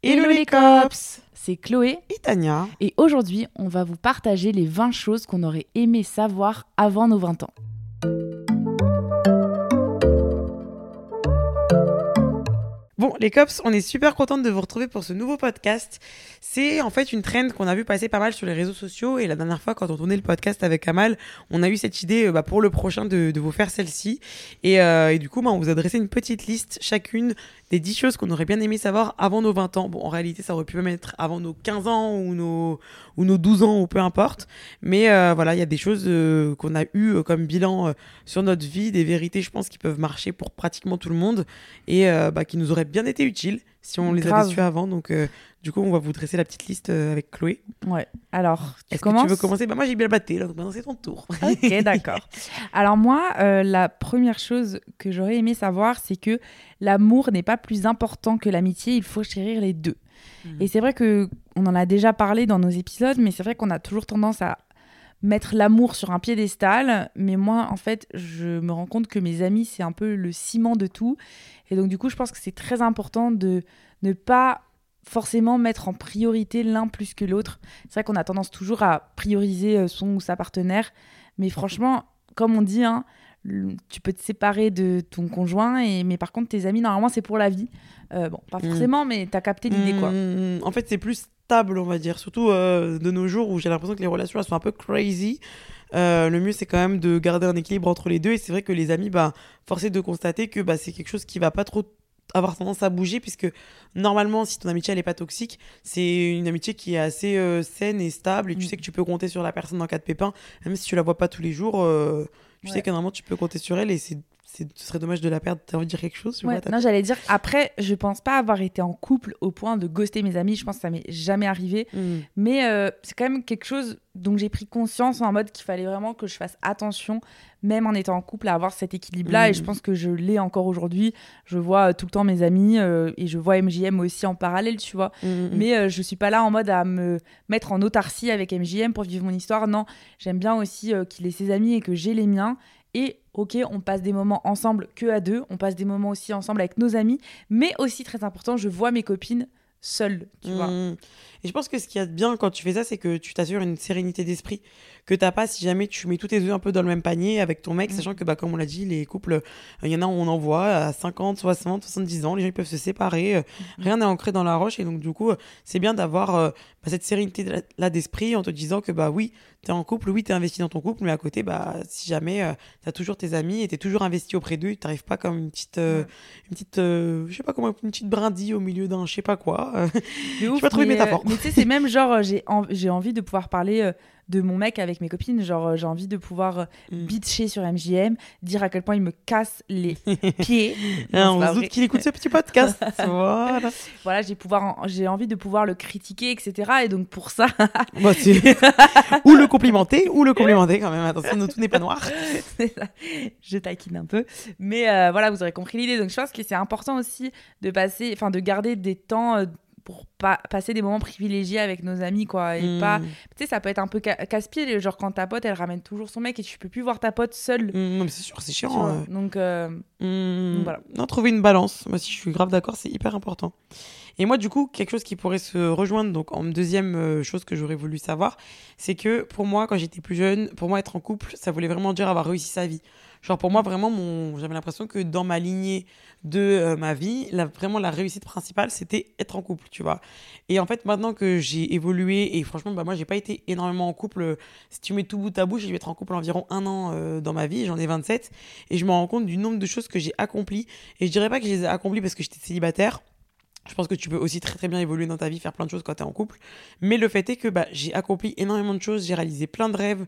Hello les cops C'est Chloé Et Tania et aujourd'hui on va vous partager les 20 choses qu'on aurait aimé savoir avant nos 20 ans. Bon, les cops, on est super contente de vous retrouver pour ce nouveau podcast. C'est en fait une trend qu'on a vu passer pas mal sur les réseaux sociaux. Et la dernière fois, quand on tournait le podcast avec Kamal, on a eu cette idée euh, bah, pour le prochain de, de vous faire celle-ci. Et, euh, et du coup, bah, on vous a dressé une petite liste chacune des 10 choses qu'on aurait bien aimé savoir avant nos 20 ans. Bon, en réalité, ça aurait pu même être avant nos 15 ans ou nos, ou nos 12 ans ou peu importe. Mais euh, voilà, il y a des choses euh, qu'on a eues euh, comme bilan euh, sur notre vie, des vérités, je pense, qui peuvent marcher pour pratiquement tout le monde et euh, bah, qui nous auraient bien été utiles si on les Grave. avait su avant. Donc, euh, du coup, on va vous dresser la petite liste euh, avec Chloé. Ouais. Alors, tu Est-ce que tu veux commencer? Bah, Moi, j'ai bien batté, là, donc maintenant, c'est ton tour. Ok, d'accord. Alors moi, euh, la première chose que j'aurais aimé savoir, c'est que l'amour n'est pas plus important que l'amitié, il faut chérir les deux. Mhm. Et c'est vrai que on en a déjà parlé dans nos épisodes, mais c'est vrai qu'on a toujours tendance à mettre l'amour sur un piédestal. Mais moi, en fait, je me rends compte que mes amis, c'est un peu le ciment de tout. Et donc, du coup, je pense que c'est très important de ne pas forcément mettre en priorité l'un plus que l'autre. C'est vrai qu'on a tendance toujours à prioriser euh, son ou sa partenaire. Mais franchement, comme on dit, hein, tu peux te séparer de ton conjoint, et, mais par contre, tes amis, normalement, c'est pour la vie. Euh, bon, pas Mm. forcément, mais t'as capté l'idée, quoi. Mmh, en fait, c'est plus stable, on va dire. Surtout euh, de nos jours où j'ai l'impression que les relations elles sont un peu crazy. Euh, le mieux, c'est quand même de garder un équilibre entre les deux. Et c'est vrai que les amis, bah, force est de constater que bah, c'est quelque chose qui va pas trop avoir tendance à bouger puisque normalement si ton amitié elle est pas toxique c'est une amitié qui est assez euh, saine et stable et tu Mm. sais que tu peux compter sur la personne en cas de pépin même si tu la vois pas tous les jours euh, tu Ouais. sais que normalement tu peux compter sur elle et c'est- ce serait dommage de la perdre t'as envie de dire quelque chose Ouais, vois, non, j'allais dire, après, je pense pas avoir été en couple au point de ghoster mes amis. Je pense que ça m'est jamais arrivé. Mm. Mais euh, c'est quand même quelque chose dont j'ai pris conscience en mode qu'il fallait vraiment que je fasse attention, même en étant en couple, à avoir cet équilibre-là. Et je pense que je l'ai encore aujourd'hui. Je vois euh, tout le temps mes amis euh, et je vois MJM aussi en parallèle, tu vois. Mm, mm. Mais euh, je suis pas là en mode à me mettre en autarcie avec MJM pour vivre mon histoire. Non, j'aime bien aussi qu'il ait ses amis et que j'ai les miens. Et ok, on passe des moments ensemble que à deux. On passe des moments aussi ensemble avec nos amis. Mais aussi très important, je vois mes copines seules, tu vois. Et je pense que ce qu'il y a de bien quand tu fais ça, c'est que tu t'assures une sérénité d'esprit que t'as pas si jamais tu mets tous tes œufs un peu dans le même panier avec ton mec, Mm. sachant que, bah, comme on l'a dit, les couples, euh, il y en a, on en voit à 50, 60, 70 ans, les gens ils peuvent se séparer, euh, Mm. rien n'est ancré dans la roche, et donc du coup, euh, c'est bien d'avoir euh, bah, cette sérénité de la- là d'esprit en te disant que, bah oui, t'es en couple, oui, t'es investi dans ton couple, mais à côté, bah, si jamais euh, t'as toujours tes amis et t'es toujours investi auprès d'eux, t'arrives pas comme une petite, euh, Ouais. une petite, je sais pas comment, une petite brindille au milieu d'un, je sais pas quoi. De ouf, pas trouvé mais, de métaphore. Mais tu sais, c'est même genre, euh, j'ai en- j'ai envie de pouvoir parler euh, de mon mec avec mes copines. Genre, euh, j'ai envie de pouvoir euh, Mm. bitcher sur MJM, dire à quel point il me casse les pieds. Non, on se doute qu'il écoute ce petit podcast. voilà. Voilà, j'ai pouvoir, j'ai envie de pouvoir le critiquer, etc. Et donc pour ça, Bah, ou le complimenter, ou le complimenter quand même. Attention, tout n'est pas noir. c'est ça. je taquine un peu. Mais euh, voilà, vous aurez compris l'idée. Donc je pense que c'est important aussi de passer, enfin de garder des temps. Pour pas passer des moments privilégiés avec nos amis quoi et Mm. pas tu sais ça peut être un peu ca- casse-pied genre quand ta pote elle ramène toujours son mec et tu peux plus voir ta pote seule Mm, non, mais c'est sûr, c'est chiant. euh. donc euh, Mm, Voilà. Non, trouver une balance. Moi, si je suis grave d'accord, c'est hyper important. Et moi, du coup, quelque chose qui pourrait se rejoindre, donc en deuxième euh, chose que j'aurais voulu savoir, c'est que pour moi, quand j'étais plus jeune, pour moi, être en couple, ça voulait vraiment dire avoir réussi sa vie. Genre, pour moi, vraiment, mon... j'avais l'impression que dans ma lignée de euh, ma vie, la... vraiment, la réussite principale, c'était être en couple, tu vois. Et en fait, maintenant que j'ai évolué, et franchement, bah, moi, j'ai pas été énormément en couple. Si tu mets tout bout à bout, j'ai dû être en couple environ un an euh, dans ma vie, j'en ai 27, et je me rends compte du nombre de choses que j'ai accomplies. Et je dirais pas que je les ai accomplies parce que j'étais célibataire. Je pense que tu peux aussi très très bien évoluer dans ta vie, faire plein de choses quand tu es en couple. Mais le fait est que bah, j'ai accompli énormément de choses, j'ai réalisé plein de rêves.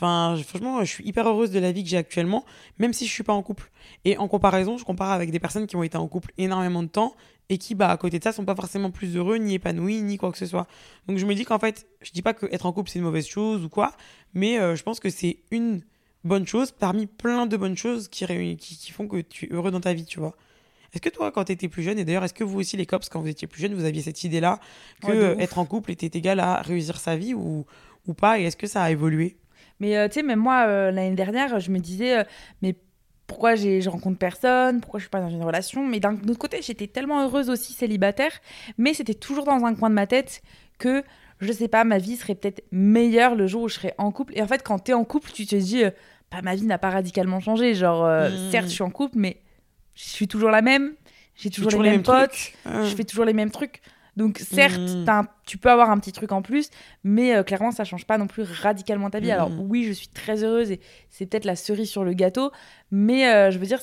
Enfin, franchement, je suis hyper heureuse de la vie que j'ai actuellement, même si je suis pas en couple. Et en comparaison, je compare avec des personnes qui ont été en couple énormément de temps et qui, bah, à côté de ça, sont pas forcément plus heureux, ni épanouis, ni quoi que ce soit. Donc je me dis qu'en fait, je dis pas que être en couple c'est une mauvaise chose ou quoi, mais euh, je pense que c'est une bonne chose parmi plein de bonnes choses qui, qui, qui font que tu es heureux dans ta vie, tu vois. Est-ce que toi, quand tu étais plus jeune, et d'ailleurs, est-ce que vous aussi, les cops, quand vous étiez plus jeune, vous aviez cette idée-là que être en couple était égal à réussir sa vie ou, ou pas Et est-ce que ça a évolué? Mais euh, tu sais, même moi, euh, l'année dernière, je me disais, euh, mais pourquoi je rencontre personne? Pourquoi je suis pas dans une relation? Mais d'un autre côté, j'étais tellement heureuse aussi célibataire, mais c'était toujours dans un coin de ma tête que je sais pas, ma vie serait peut-être meilleure le jour où je serais en couple. Et en fait, quand tu es en couple, tu te dis, bah, ma vie n'a pas radicalement changé. Genre, mmh. certes, je suis en couple, mais je suis toujours la même, j'ai toujours, les, mêmes, potes, je fais toujours les mêmes trucs. Donc certes, mmh. tu peux avoir un petit truc en plus, mais euh, clairement, ça change pas non plus radicalement ta vie. Alors mmh. oui, je suis très heureuse et c'est peut-être la cerise sur le gâteau, mais euh, je veux dire,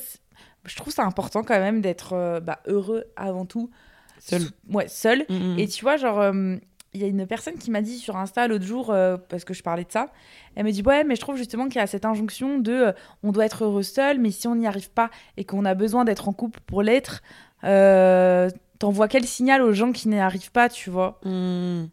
je trouve ça important quand même d'être euh, bah, heureux avant tout. Seul. Ouais, seul. Mmh, et tu vois, genre, il y a une personne qui m'a dit sur Insta l'autre jour, euh, parce que je parlais de ça, elle me dit Ouais, mais je trouve justement qu'il y a cette injonction de euh, on doit être heureux seul, mais si on n'y arrive pas et qu'on a besoin d'être en couple pour l'être, euh, t'envoies quel signal aux gens qui n'y arrivent pas, tu vois? Mmh.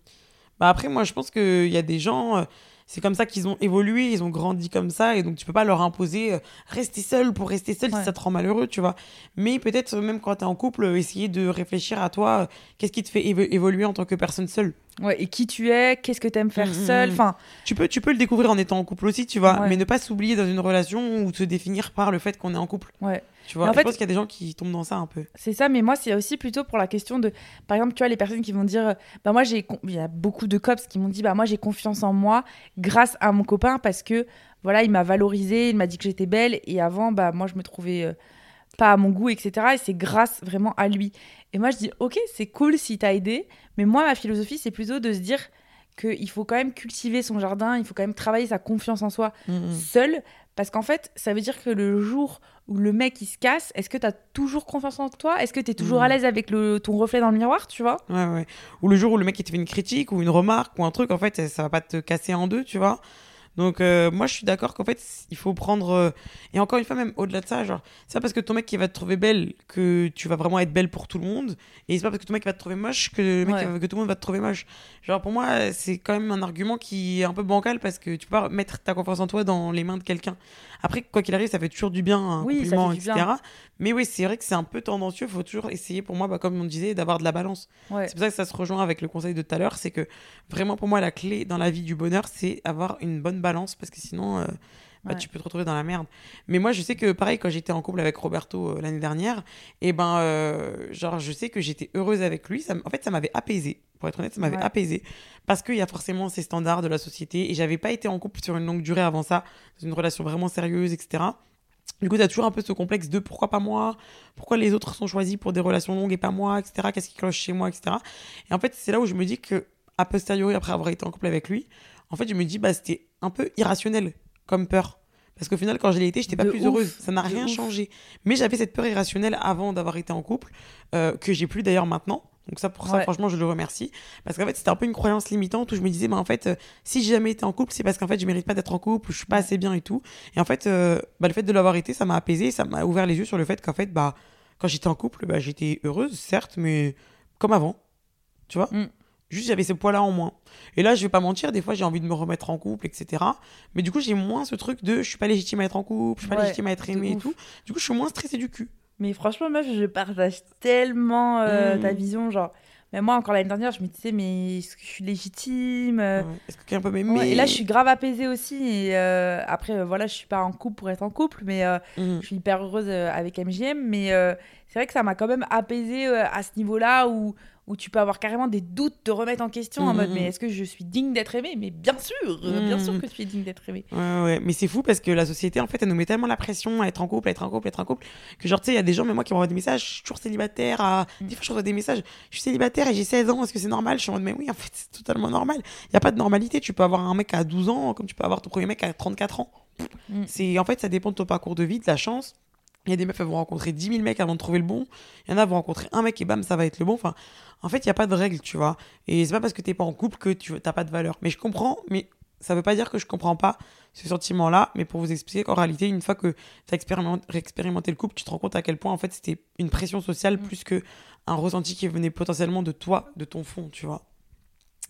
bah Après, moi, je pense qu'il y a des gens c'est comme ça qu'ils ont évolué, ils ont grandi comme ça, et donc tu peux pas leur imposer rester seul pour rester seul si ça te rend malheureux, tu vois. Mais peut-être même quand tu es en couple, essayer de réfléchir à toi, qu'est-ce qui te fait évoluer en tant que personne seule? Ouais, et qui tu es, qu'est-ce que tu aimes faire mmh, mmh, seul, mmh. enfin... Tu peux, tu peux le découvrir en étant en couple aussi, tu vois, mais ne pas s'oublier dans une relation ou se définir par le fait qu'on est en couple. Ouais. Tu vois, en je fait, pense qu'il y a des gens qui tombent dans ça un peu. C'est ça, mais moi, c'est aussi plutôt pour la question de, par exemple, tu vois, les personnes qui vont dire, bah moi, j'ai, il y a beaucoup de cops qui m'ont dit, bah moi, j'ai confiance en moi grâce à mon copain parce que, voilà, il m'a valorisé, il m'a dit que j'étais belle, et avant, bah moi, je me trouvais euh, pas à mon goût, etc. Et c'est grâce vraiment à lui. Et moi, je dis, ok, c'est cool si t'as aidé, mais moi, ma philosophie, c'est plutôt de se dire qu'il faut quand même cultiver son jardin, il faut quand même travailler sa confiance en soi mmh, mmh. seul, parce qu'en fait, ça veut dire que le jour où le mec il se casse, est-ce que tu as toujours confiance en toi? Est-ce que tu es toujours mmh. à l'aise avec le, ton reflet dans le miroir, tu vois? Ouais, ouais. Ou le jour où le mec il te fait une critique ou une remarque ou un truc, en fait, ça, ça va pas te casser en deux, tu vois? Donc euh, moi je suis d'accord qu'en fait il faut prendre euh, et encore une fois même au-delà de ça genre c'est pas parce que ton mec qui va te trouver belle que tu vas vraiment être belle pour tout le monde et c'est pas parce que ton mec va te trouver moche que le mec que tout le monde va te trouver moche. Genre pour moi c'est quand même un argument qui est un peu bancal parce que tu peux pas mettre ta confiance en toi dans les mains de quelqu'un. Après quoi qu'il arrive ça fait toujours du bien un oui, compliment etc. Mais oui c'est vrai que c'est un peu tendancieux, faut toujours essayer pour moi bah, comme on disait d'avoir de la balance. C'est pour ça que ça se rejoint avec le conseil de tout à l'heure, c'est que vraiment pour moi la clé dans la vie du bonheur c'est avoir une bonne balance parce que sinon, euh, bah, tu peux te retrouver dans la merde. Mais moi, je sais que pareil, quand j'étais en couple avec Roberto euh, l'année dernière, et eh ben, euh, genre, je sais que j'étais heureuse avec lui. Ça, en fait, ça m'avait apaisé. Pour être honnête, ça m'avait apaisé. Parce qu'il y a forcément ces standards de la société. Et j'avais pas été en couple sur une longue durée avant ça, dans une relation vraiment sérieuse, etc. Du coup, tu as toujours un peu ce complexe de pourquoi pas moi? Pourquoi les autres sont choisis pour des relations longues et pas moi, etc. Qu'est-ce qui cloche chez moi, etc. Et en fait, c'est là où je me dis que, a posteriori, après avoir été en couple avec lui, en fait, je me dis, bah, c'était un peu irrationnel comme peur. Parce qu'au final, quand je l'ai été, j'étais pas plus heureuse. Ça n'a rien changé. Mais j'avais cette peur irrationnelle avant d'avoir été en couple, euh, que j'ai plus d'ailleurs maintenant. Donc ça, pour ça, franchement, je le remercie. Parce qu'en fait, c'était un peu une croyance limitante où je me disais, bah, en fait, euh, si j'ai jamais été en couple, c'est parce qu'en fait, je mérite pas d'être en couple, ou je suis pas assez bien et tout. Et en fait, euh, bah, le fait de l'avoir été, ça m'a apaisé, ça m'a ouvert les yeux sur le fait qu'en fait, bah, quand j'étais en couple, bah, j'étais heureuse, certes, mais comme avant. Tu vois? Mm. Juste, j'avais ce poids-là en moins. Et là, je vais pas mentir, des fois, j'ai envie de me remettre en couple, etc. Mais du coup, j'ai moins ce truc de je suis pas légitime à être en couple, je suis pas légitime à être aimée et tout. Du coup, je suis moins stressée du cul. Mais franchement, meuf, je partage tellement euh, ta mmh. vision. Genre, mais moi, encore l'année dernière, je me disais, mais est-ce que je suis légitime euh? Est-ce que quelqu'un peut m'aimer? Et là, je suis grave apaisée aussi. Et euh, après, voilà, je suis pas en couple pour être en couple, mais mmh. je suis hyper heureuse avec MGM. Mais c'est vrai que ça m'a quand même apaisée à ce niveau-là où où tu peux avoir carrément des doutes, te remettre en question en mode mm-hmm. mais est-ce que je suis digne d'être aimée? Mais bien sûr, euh, bien sûr mm-hmm. que tu es digne d'être aimée. Ouais, ouais, mais c'est fou parce que la société en fait elle nous met tellement la pression à être en couple, à être en couple, à être en couple que genre tu sais, il y a des gens, mais moi qui m'envoient des messages, je suis toujours célibataire, à... Mm. des fois je reçois des messages, je suis célibataire et j'ai 16 ans, est-ce que c'est normal? Je suis en mode mais oui, en fait c'est totalement normal. Il y a pas de normalité, tu peux avoir un mec à 12 ans comme tu peux avoir ton premier mec à 34 ans. Mm. C'est en fait ça dépend de ton parcours de vie, de la chance Il y a des meufs, elles vont rencontrer 10 000 mecs avant de trouver le bon. Il y en a, vont rencontrer un mec et bam, ça va être le bon. Enfin, en fait, il n'y a pas de règle, tu vois. Et c'est pas parce que t'es pas en couple que tu n'as pas de valeur. Mais je comprends, mais ça veut pas dire que je comprends pas ce sentiment-là. Mais pour vous expliquer qu'en réalité, une fois que tu as expérimenté, le couple, tu te rends compte à quel point, en fait, c'était une pression sociale mm. plus que un ressenti qui venait potentiellement de toi, de ton fond, tu vois.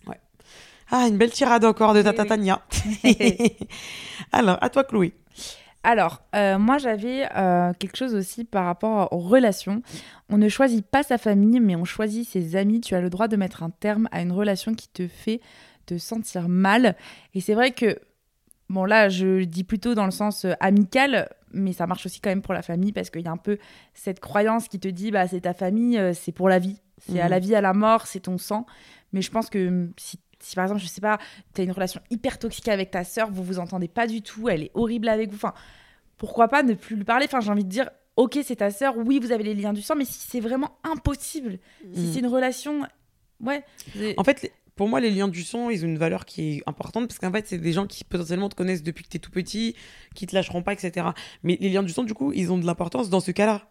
Ouais. Ah, une belle tirade encore de ta Tatania. Alors, à toi, Chloé. Alors, euh, moi j'avais euh, quelque chose aussi par rapport aux relations. On ne choisit pas sa famille, mais on choisit ses amis. Tu as le droit de mettre un terme à une relation qui te fait te sentir mal. Et c'est vrai que, bon là, je dis plutôt dans le sens euh, amical, mais ça marche aussi quand même pour la famille parce qu'il y a un peu cette croyance qui te dit, bah c'est ta famille, c'est pour la vie. C'est à la mhm. vie, à la mort, c'est ton sang. Mais je pense que hum, si si par exemple, je sais pas, tu as une relation hyper toxique avec ta sœur, vous vous entendez pas du tout, elle est horrible avec vous, enfin, pourquoi pas ne plus lui parler? Enfin, j'ai envie de dire, ok, c'est ta sœur, oui, vous avez les liens du sang, mais si c'est vraiment impossible, si mm. c'est une relation. Ouais. En fait, pour moi, les liens du sang, ils ont une valeur qui est importante parce qu'en fait, c'est des gens qui potentiellement te connaissent depuis que tu es tout petit, qui te lâcheront pas, etc. Mais les liens du sang, du coup, ils ont de l'importance dans ce cas-là.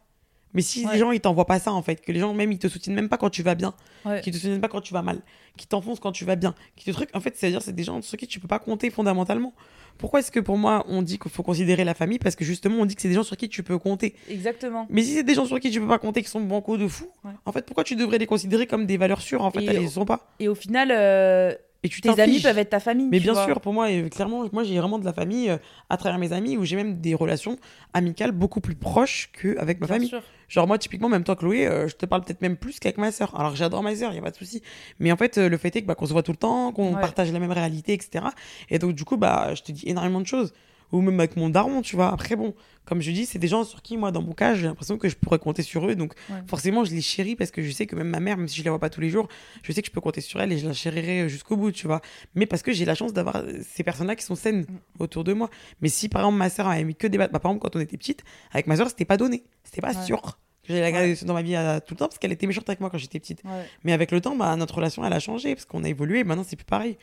Mais si les gens ils t'envoient pas ça en fait, que les gens même ils te soutiennent même pas quand tu vas bien, ouais. qu'ils te soutiennent pas quand tu vas mal, qui t'enfoncent quand tu vas bien, qui te truquent, en fait c'est à dire c'est des gens sur qui tu peux pas compter fondamentalement. Pourquoi est-ce que pour moi on dit qu'il faut considérer la famille? Parce que justement on dit que c'est des gens sur qui tu peux compter. Exactement. Mais si c'est des gens sur qui tu peux pas compter qui sont bancos de fou, en fait pourquoi tu devrais les considérer comme des valeurs sûres en fait? Elles ne sont pas. Et au final euh, et tu Tes amis peuvent être ta famille. Mais bien sûr, pour moi, clairement, moi j'ai vraiment de la famille euh, à travers mes amis où j'ai même des relations amicales beaucoup plus proches qu'avec ma famille. Genre moi, typiquement, même toi, Chloé, euh, je te parle peut-être même plus qu'avec ma sœur. Alors j'adore ma sœur, il y a pas de souci. Mais en fait, euh, le fait est que bah, qu'on se voit tout le temps, qu'on partage la même réalité, etc. Et donc du coup, bah, je te dis énormément de choses ou même avec mon daron, tu vois. Après, bon, comme je dis, c'est des gens sur qui, moi, dans mon cas, j'ai l'impression que je pourrais compter sur eux. Donc, forcément, je les chéris parce que je sais que même ma mère, même si je la vois pas tous les jours, je sais que je peux compter sur elle et je la chérirai jusqu'au bout, tu vois. Mais parce que j'ai la chance d'avoir ces personnes-là qui sont saines mm. autour de moi. Mais si, par exemple, ma sœur avait mis que des bah, par exemple, quand on était petite, avec ma sœur, c'était pas donné. C'était pas sûr. J'ai la garder dans ma vie euh, tout le temps parce qu'elle était méchante avec moi quand j'étais petite. Mais avec le temps, bah, notre relation, elle a changé parce qu'on a évolué. Maintenant, c'est plus pareil.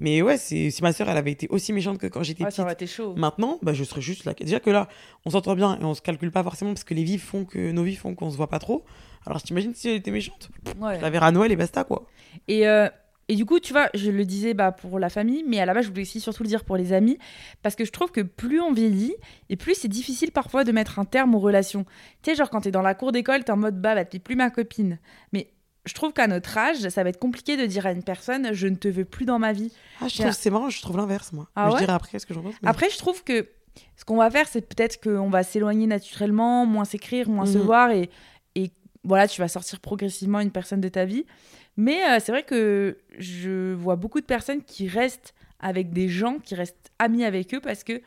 Mais ouais, si ma soeur, elle avait été aussi méchante que quand j'étais petite. Ça été chaud. Maintenant, bah, je serais juste là. Déjà que là, on s'entend bien et on se calcule pas forcément parce que les vies font que nos vies font qu'on se voit pas trop. Alors, t'imagines si elle était méchante ouais. Je la verrai à Noël et basta, quoi. Et, euh, et du coup, tu vois, je le disais bah, pour la famille, mais à la base, je voulais aussi surtout le dire pour les amis, parce que je trouve que plus on vieillit, et plus c'est difficile parfois de mettre un terme aux relations. Tu sais, genre quand t'es dans la cour d'école, t'es en mode bah, bah t'es plus ma copine. Mais je trouve qu'à notre âge, ça va être compliqué de dire à une personne je ne te veux plus dans ma vie. Ah, je trouve c'est marrant, je trouve l'inverse moi. Ah je dirais après ce que j'en pense. Après, je trouve que ce qu'on va faire, c'est peut-être qu'on va s'éloigner naturellement, moins s'écrire, moins se mhm. voir et, et voilà, tu vas sortir progressivement une personne de ta vie. Mais euh, c'est vrai que je vois beaucoup de personnes qui restent avec des gens, qui restent amis avec eux parce que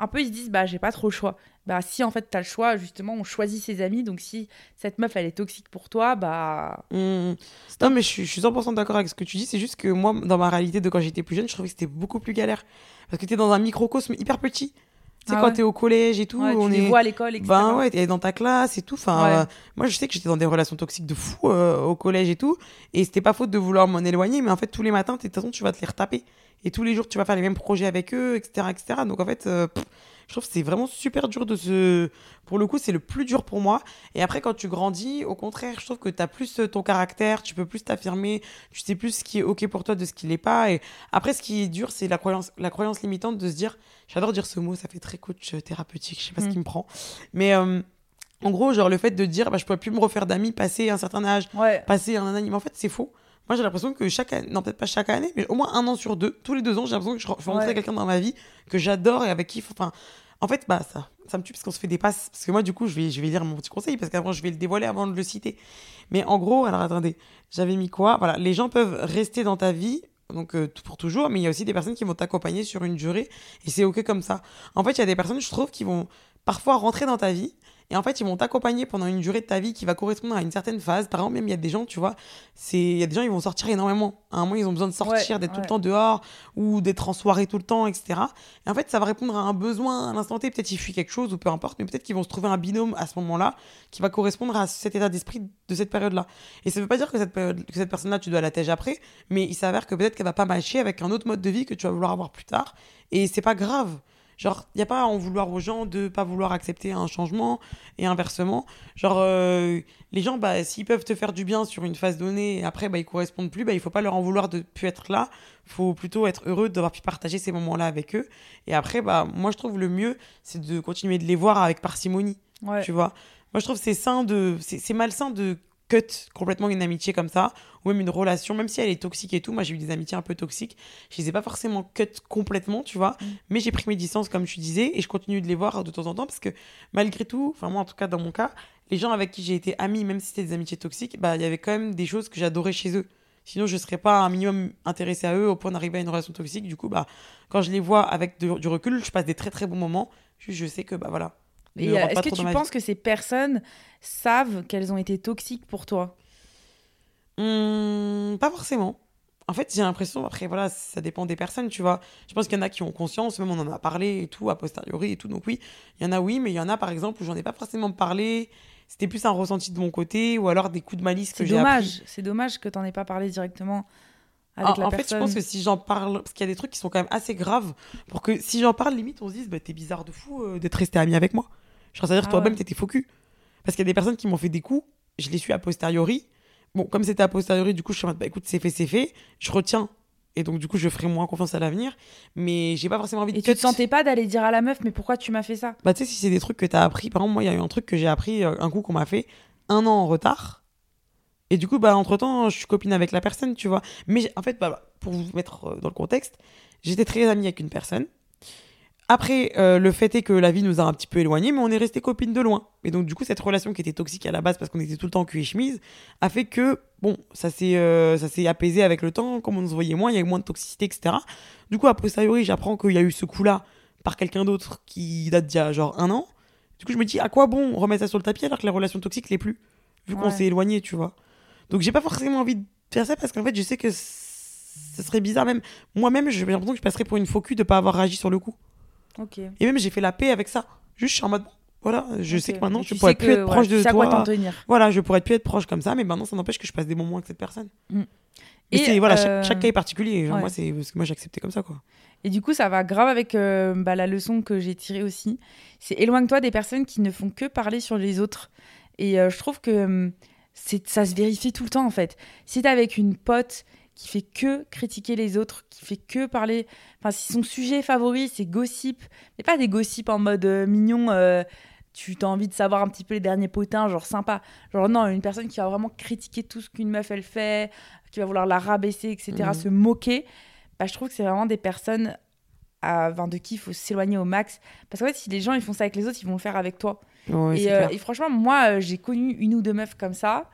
un peu ils se disent bah j'ai pas trop le choix bah si en fait tu as le choix, justement, on choisit ses amis. Donc si cette meuf elle est toxique pour toi, bah. Mmh. Non, mais je suis, je suis 100% d'accord avec ce que tu dis. C'est juste que moi, dans ma réalité de quand j'étais plus jeune, je trouvais que c'était beaucoup plus galère. Parce que tu es dans un microcosme hyper petit. Tu sais, ah quand t'es au collège et tout, on tu est. vois à l'école, etc. Ben ouais, t'es dans ta classe et tout. Enfin, euh, moi, je sais que j'étais dans des relations toxiques de fou euh, au collège et tout. Et c'était pas faute de vouloir m'en éloigner, mais en fait, tous les matins, de toute façon, tu vas te les retaper. Et tous les jours, tu vas faire les mêmes projets avec eux, etc. etc. Donc en fait, euh, je trouve que c'est vraiment super dur de se. Pour le coup, c'est le plus dur pour moi. Et après, quand tu grandis, au contraire, je trouve que tu as plus euh, ton caractère, tu peux plus t'affirmer, tu sais plus ce qui est OK pour toi de ce qui l'est pas. Et après, ce qui est dur, c'est la croyance, la croyance limitante de se dire. J'adore dire ce mot, ça fait très coach euh, thérapeutique, je sais pas ce mm. qui me prend. Mais. Euh, en gros, genre le fait de dire bah, je pourrais plus me refaire d'amis passer un certain âge, passer un an, mais en fait c'est faux. Moi, j'ai l'impression que chaque année, non, peut-être pas chaque année, mais au moins un an sur deux, tous les deux ans, j'ai l'impression que je rentrer quelqu'un dans ma vie que j'adore et avec qui, enfin, en fait, bah, ça, ça me tue parce qu'on se fait des passes. Parce que moi, du coup, je vais, je vais lire mon petit conseil parce qu'avant, je vais le dévoiler avant de le citer. Mais en gros, alors attendez, j'avais mis quoi? Voilà, les gens peuvent rester dans ta vie donc euh, pour toujours, mais il y a aussi des personnes qui vont t'accompagner sur une durée et c'est ok comme ça. En fait, il y a des personnes, je trouve, qui vont parfois rentrer dans ta vie et en fait, ils vont t'accompagner pendant une durée de ta vie qui va correspondre à une certaine phase. Par exemple, même il y a des gens, tu vois, il y a des gens ils vont sortir énormément. À un moment, ils ont besoin de sortir, d'être tout le temps dehors ou d'être en soirée tout le temps, etc. Et en fait, ça va répondre à un besoin à l'instant T. Peut-être ils fuient quelque chose ou peu importe, mais peut-être qu'ils vont se trouver un binôme à ce moment-là qui va correspondre à cet état d'esprit de cette période-là. Et ça veut pas dire que cette, période, que cette personne-là, tu dois la tège après, mais il s'avère que peut-être qu'elle va pas matcher avec un autre mode de vie que tu vas vouloir avoir plus tard. Et c'est pas grave Genre, il n'y a pas à en vouloir aux gens de pas vouloir accepter un changement et inversement. Genre, euh, les gens, bah, s'ils peuvent te faire du bien sur une phase donnée et après, bah, ils correspondent plus, bah, il faut pas leur en vouloir de plus être là. faut plutôt être heureux d'avoir pu partager ces moments-là avec eux. Et après, bah, moi, je trouve le mieux, c'est de continuer de les voir avec parcimonie. Ouais. Tu vois Moi, je trouve c'est sain de. C'est c'est malsain de cut complètement une amitié comme ça, ou même une relation, même si elle est toxique et tout. Moi, j'ai eu des amitiés un peu toxiques. Je les ai pas forcément cut complètement, tu vois. Mm. Mais j'ai pris mes distances, comme tu disais, et je continue de les voir de temps en temps parce que malgré tout, enfin, moi, en tout cas, dans mon cas, les gens avec qui j'ai été amie, même si c'était des amitiés toxiques, bah, il y avait quand même des choses que j'adorais chez eux. Sinon, je serais pas un minimum intéressée à eux au point d'arriver à une relation toxique. Du coup, bah, quand je les vois avec de- du recul, je passe des très très bons moments. Je, je sais que, bah voilà. Euh, est-ce que tu penses que ces personnes savent qu'elles ont été toxiques pour toi? Hum, pas forcément. En fait, j'ai l'impression, après, voilà, ça dépend des personnes, tu vois. Je pense qu'il y en a qui ont conscience, même on en a parlé et tout, a posteriori et tout. Donc oui, il y en a, oui, mais il y en a, par exemple, où j'en ai pas forcément parlé. C'était plus un ressenti de mon côté, ou alors des coups de malice que C'est j'ai appris. dommage. C'est dommage que t'en aies pas parlé directement avec En, la en fait, je pense que si j'en parle, parce qu'il y a des trucs qui sont quand même assez graves, pour que si j'en parle, limite, on se dise, bah, t'es bizarre de fou euh, d'être resté ami avec moi. Genre, c'est-à-dire Ah toi-même, ouais. t'étais faux cul. Parce qu'il y a des personnes qui m'ont fait des coups, je les suis a posteriori. Bon, comme c'était a posteriori, du coup, je suis en mode, bah écoute, c'est fait, c'est fait, je retiens. Et donc, du coup, je ferai moins confiance à l'avenir. Mais j'ai pas forcément envie de Et tu te sentais pas d'aller dire à la meuf, mais pourquoi tu m'as fait ça? Bah, tu sais, si c'est des trucs que t'as appris, par exemple, moi, il y a eu un truc que j'ai appris, euh, un coup qu'on m'a fait, un an en retard. Et du coup, bah, entre temps, je suis copine avec la personne, tu vois. Mais en fait, bah, pour vous mettre euh, dans le contexte, j'étais très amie avec une personne. Après, euh, le fait est que la vie nous a un petit peu éloignés, mais on est resté copines de loin. Et donc, du coup, cette relation qui était toxique à la base parce qu'on était tout le temps cul et chemise, a fait que, bon, ça s'est euh, ça s'est apaisé avec le temps. Comme on se voyait moins, il y a eu moins de toxicité, etc. Du coup, a posteriori, j'apprends qu'il y a eu ce coup-là par quelqu'un d'autre qui date d'il y a genre un an. Du coup, je me dis, à quoi bon remettre ça sur le tapis alors que la relation toxique l'est plus Vu qu'on s'est éloigné, tu vois. Donc, j'ai pas forcément envie de faire ça parce qu'en fait, je sais que ce serait bizarre. Même moi-même, j'ai l'impression que je passerais pour une faux cul de pas avoir réagi sur le coup. Et même, j'ai fait la paix avec ça. Juste, je suis en mode, voilà, je sais que maintenant, je pourrais plus que, être proche de toi. tenir. Voilà, je pourrais plus être proche comme ça, mais maintenant, ça n'empêche que je passe des moments avec cette personne. Mm. Et, voilà, euh, chaque, chaque cas est particulier. Genre, ouais. moi, c'est parce que moi, j'ai accepté comme ça, quoi. Et du coup, ça va grave avec euh, bah, la leçon que j'ai tirée aussi. C'est éloigne-toi des personnes qui ne font que parler sur les autres. Et euh, je trouve que hum, ça se vérifie tout le temps, en fait. Si t'es avec une pote qui fait que critiquer les autres, qui fait que parler... Enfin, si son sujet favori, c'est gossip, mais pas des gossips en mode euh, mignon... euh, tu as envie de savoir un petit peu les derniers potins, genre sympa. Genre non, une personne qui va vraiment critiquer tout ce qu'une meuf elle fait, qui va vouloir la rabaisser, etc., Mhm. se moquer. Bah, je trouve que c'est vraiment des personnes à, enfin, de qui il faut s'éloigner au max. Parce qu'en fait, si les gens ils font ça avec les autres, ils vont le faire avec toi. Ouais, et, euh, et franchement, moi, j'ai connu une ou deux meufs comme ça.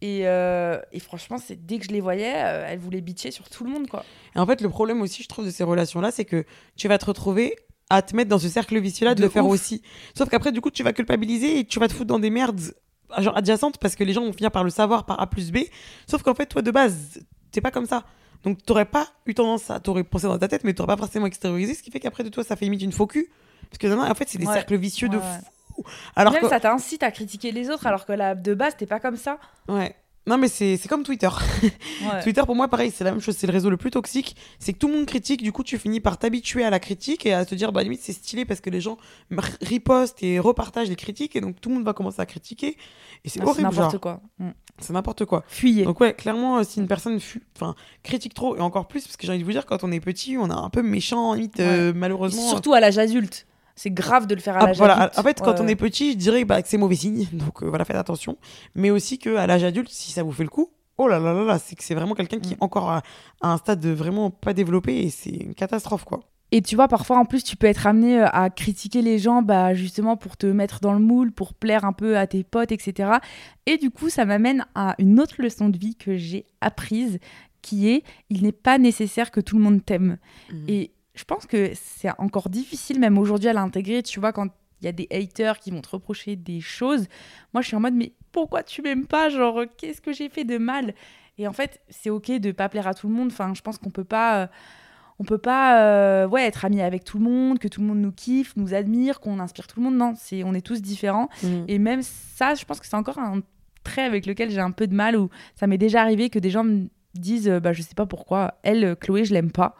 Et, euh, et franchement, c'est dès que je les voyais, euh, elles voulaient bitcher sur tout le monde, quoi. Et en fait, le problème aussi, je trouve, de ces relations-là, c'est que tu vas te retrouver à te mettre dans ce cercle vicieux-là de, De le faire aussi. Sauf qu'après, du coup, tu vas culpabiliser et tu vas te foutre dans des merdes genre adjacentes parce que les gens vont finir par le savoir par A plus B. Sauf qu'en fait, toi, de base, t'es pas comme ça. Donc, t'aurais pas eu tendance à. T'aurais pensé dans ta tête, mais t'aurais pas forcément extériorisé, ce qui fait qu'après de toi, ça fait limite une faux cul. Parce que non, en fait, c'est des Ouais. cercles vicieux de Ouais. Alors Même que. ça t'incite à critiquer les autres, alors que là, de base, t'es pas comme ça. Ouais. Non, mais c'est c'est comme Twitter. Ouais. Twitter, pour moi, pareil, c'est la même chose. C'est le réseau le plus toxique. C'est que tout le monde critique. Du coup, tu finis par t'habituer à la critique et à te dire, bah, limite, c'est stylé parce que les gens ripostent et repartagent les critiques. Et donc, tout le monde va commencer à critiquer. Et c'est Ah, c'est horrible, n'importe genre. quoi. Mm. C'est n'importe quoi. Fuyez. Donc, ouais, clairement, euh, si une personne enfin, critique trop, et encore plus, parce que j'ai envie de vous dire, quand on est petit, on est un peu méchant, limite, euh, malheureusement. Surtout à l'âge adulte. C'est grave de le faire à Ah, l'âge voilà. adulte. En fait, quand Ouais, on est petit, je dirais bah, que c'est mauvais signe. Donc euh, voilà, faites attention. Mais aussi qu'à l'âge adulte, si ça vous fait le coup, oh là là là là, c'est que c'est vraiment quelqu'un qui est Mm. encore à, à un stade de vraiment pas développé et c'est une catastrophe quoi. Et tu vois, parfois en plus, tu peux être amené euh, à critiquer les gens, bah, justement pour te mettre dans le moule, pour plaire un peu à tes potes, etc. Et du coup, ça m'amène à une autre leçon de vie que j'ai apprise, qui est il n'est pas nécessaire que tout le monde t'aime. Et je pense que c'est encore difficile, même aujourd'hui, à l'intégrer. Tu vois, quand il y a des haters qui vont te reprocher des choses, moi, je suis en mode, mais pourquoi tu m'aimes pas? Genre, qu'est-ce que j'ai fait de mal? Et en fait, c'est OK de pas plaire à tout le monde. Enfin, je pense qu'on peut pas. euh, on peut pas euh, ouais, être amis avec tout le monde, que tout le monde nous kiffe, nous admire, qu'on inspire tout le monde. Non, c'est on est tous différents. Mhm. Et même ça, je pense que c'est encore un trait avec lequel j'ai un peu de mal, où ça m'est déjà arrivé que des gens me disent, bah, je sais pas pourquoi, elle, Chloé, je l'aime pas.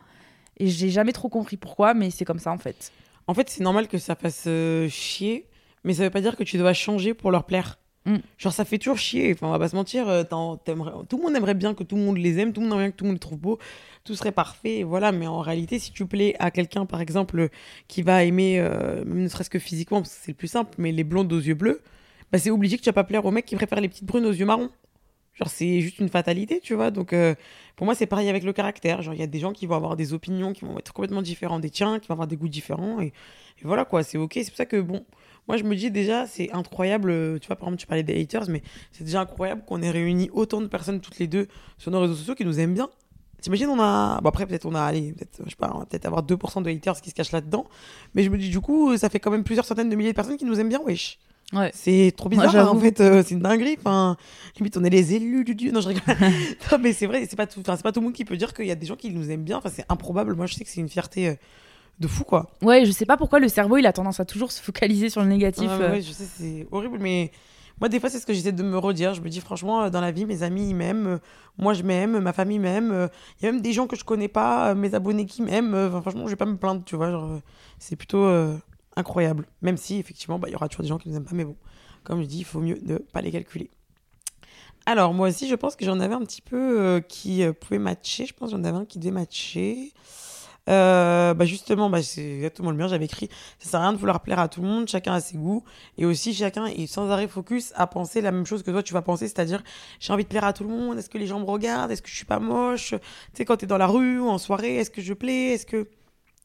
Et j'ai jamais trop compris pourquoi, mais c'est comme ça en fait. en fait, c'est normal que ça fasse euh, chier, mais ça veut pas dire que tu dois changer pour leur plaire. Mm. Genre, ça fait toujours chier. Enfin, on va pas se mentir. euh, Tout le monde aimerait bien que tout le monde les aime, tout le monde aimerait bien que tout le monde les trouve beaux, tout serait parfait, voilà. Mais en réalité, si tu plais à quelqu'un, par exemple, qui va aimer, euh, même ne serait-ce que physiquement, parce que c'est le plus simple, mais les blondes aux yeux bleus, bah, c'est obligé que tu vas pas plaire au mec qui préfère les petites brunes aux yeux marrons. Genre, c'est juste une fatalité, tu vois. Donc, euh, pour moi, c'est pareil avec le caractère. Genre, il y a des gens qui vont avoir des opinions qui vont être complètement différentes des tiens, qui vont avoir des goûts différents. Et, voilà, quoi, c'est OK. C'est pour ça que, bon, moi, je me dis déjà, c'est incroyable. euh, Tu vois, par exemple, tu parlais des haters, mais c'est déjà incroyable qu'on ait réuni autant de personnes toutes les deux sur nos réseaux sociaux qui nous aiment bien. T'imagines, on a. Bon, après, peut-être on a. Allez, peut-être, je sais pas, on va peut-être avoir 2% de haters qui se cachent là-dedans. Mais je me dis, du coup, ça fait quand même plusieurs centaines de milliers de personnes qui nous aiment bien, wesh. Ouais. C'est trop bizarre, Ouais, en fait, euh, c'est une dinguerie. Enfin, limite, on est les élus du dieu. Non, je rigole. non, mais c'est vrai, c'est pas, tout... pas tout le monde qui peut dire qu'il y a des gens qui nous aiment bien. Enfin, c'est improbable. Moi, je sais que c'est une fierté euh, de fou, quoi. Ouais, je sais pas pourquoi le cerveau il a tendance à toujours se focaliser sur le négatif. Ouais, ouais, euh. je sais, c'est horrible, mais moi, des fois, c'est ce que j'essaie de me redire. Je me dis, franchement, dans la vie, mes amis, ils m'aiment. Moi, je m'aime. Ma famille m'aime. Il y a même des gens que je connais pas, mes abonnés qui m'aiment. Enfin, franchement, je vais pas me plaindre, tu vois. Genre, c'est plutôt euh, incroyable. Même si, effectivement, bah, il y aura toujours des gens qui nous aiment pas, mais bon, comme je dis, il faut mieux ne pas les calculer. Alors, moi aussi, je pense que j'en avais un petit peu euh, qui euh, pouvait matcher. Je pense que j'en avais un qui devait matcher. Euh, bah justement, bah c'est exactement le mien. J'avais écrit ça sert à rien de vouloir plaire à tout le monde, chacun a ses goûts. Et aussi, chacun est sans arrêt focus à penser la même chose que toi, tu vas penser, c'est-à-dire j'ai envie de plaire à tout le monde. Est-ce que les gens me regardent? Est-ce que je suis pas moche? Tu sais, quand t'es dans la rue ou en soirée, est-ce que je plais? Est-ce que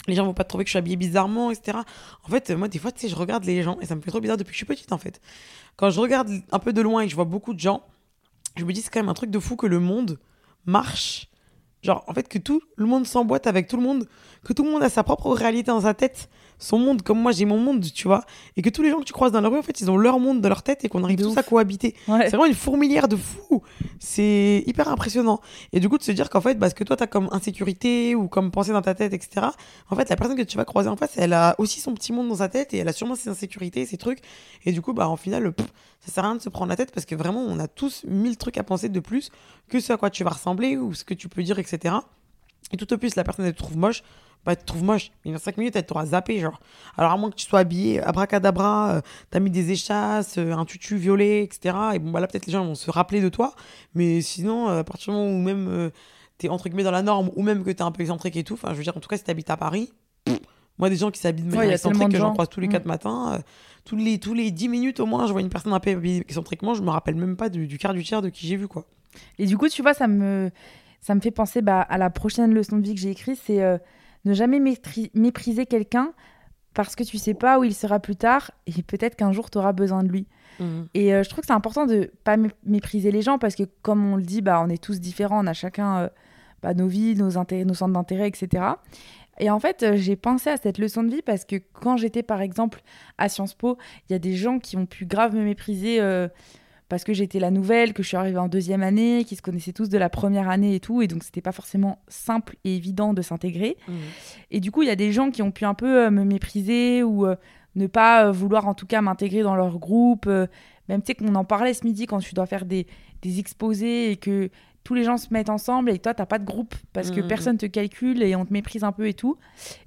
les gens vont pas trouver que je suis habillée bizarrement, etc. En fait, moi, des fois, tu sais, je regarde les gens et ça me fait trop bizarre depuis que je suis petite, en fait. Quand je regarde un peu de loin et que je vois beaucoup de gens, je me dis, c'est quand même un truc de fou que le monde marche. Genre, en fait, que tout le monde s'emboîte avec tout le monde, que tout le monde a sa propre réalité dans sa tête, son monde, comme moi j'ai mon monde, tu vois. Et que tous les gens que tu croises dans la rue, en fait, ils ont leur monde dans leur tête et qu'on arrive De tous ouf. à cohabiter. Ouais. C'est vraiment une fourmilière de fou. C'est hyper impressionnant. Et du coup, de se dire qu'en fait, parce que toi, t'as comme insécurité ou comme pensée dans ta tête, etc. En fait, la personne que tu vas croiser en face, elle a aussi son petit monde dans sa tête et elle a sûrement ses insécurités, ses trucs. Et du coup, bah, en final, pff, ça sert à rien de se prendre la tête parce que vraiment, on a tous mille trucs à penser de plus que ce à quoi tu vas ressembler ou ce que tu peux dire, etc. Et tout au plus, la personne, elle te trouve moche. Bah, elle te trouve moche. Mais dans 5 minutes, elle t'aura zappé, genre. Alors, à moins que tu sois habillé abracadabra, euh, t'as mis des échasses, euh, un tutu violet, etc. Et bon, bah là, peut-être les gens vont se rappeler de toi. Mais sinon, euh, à partir du moment où même euh, t'es entre guillemets dans la norme, ou même que t'es un peu excentrique et tout, enfin, je veux dire, en tout cas, si t'habites à Paris, pff, moi, des gens qui s'habillent de Ouais, manière tellement excentrique, que j'en croise tous les Mm. 4 matins, euh, tous, les, tous les 10 minutes au moins, je vois une personne un peu habillée excentriquement, je me rappelle même pas du, du quart du tiers de qui j'ai vu, quoi. Et du coup, tu vois, ça me, ça me fait penser bah, à la prochaine leçon de vie que j'ai écrite, c'est euh, ne jamais mépriser quelqu'un parce que tu sais pas où il sera plus tard et peut-être qu'un jour tu auras besoin de lui. Mhm. Et euh, je trouve que c'est important de pas mé- mépriser les gens parce que comme on le dit, bah, on est tous différents, on a chacun euh, bah, nos vies, nos, intérêts, nos centres d'intérêt, etc. Et en fait, euh, j'ai pensé à cette leçon de vie parce que quand j'étais par exemple à Sciences Po, il y a des gens qui ont pu grave me mépriser parce que j'étais la nouvelle, que je suis arrivée en deuxième année, qui se connaissaient tous de la première année et tout, et donc c'était pas forcément simple et évident de s'intégrer. Mhm. Et du coup, il y a des gens qui ont pu un peu euh, me mépriser ou euh, ne pas euh, vouloir en tout cas m'intégrer dans leur groupe. même tu sais qu'on en parlait ce midi quand tu dois faire des, des exposés et que tous les gens se mettent ensemble et toi t'as pas de groupe parce que Mhm. personne te calcule et on te méprise un peu et tout.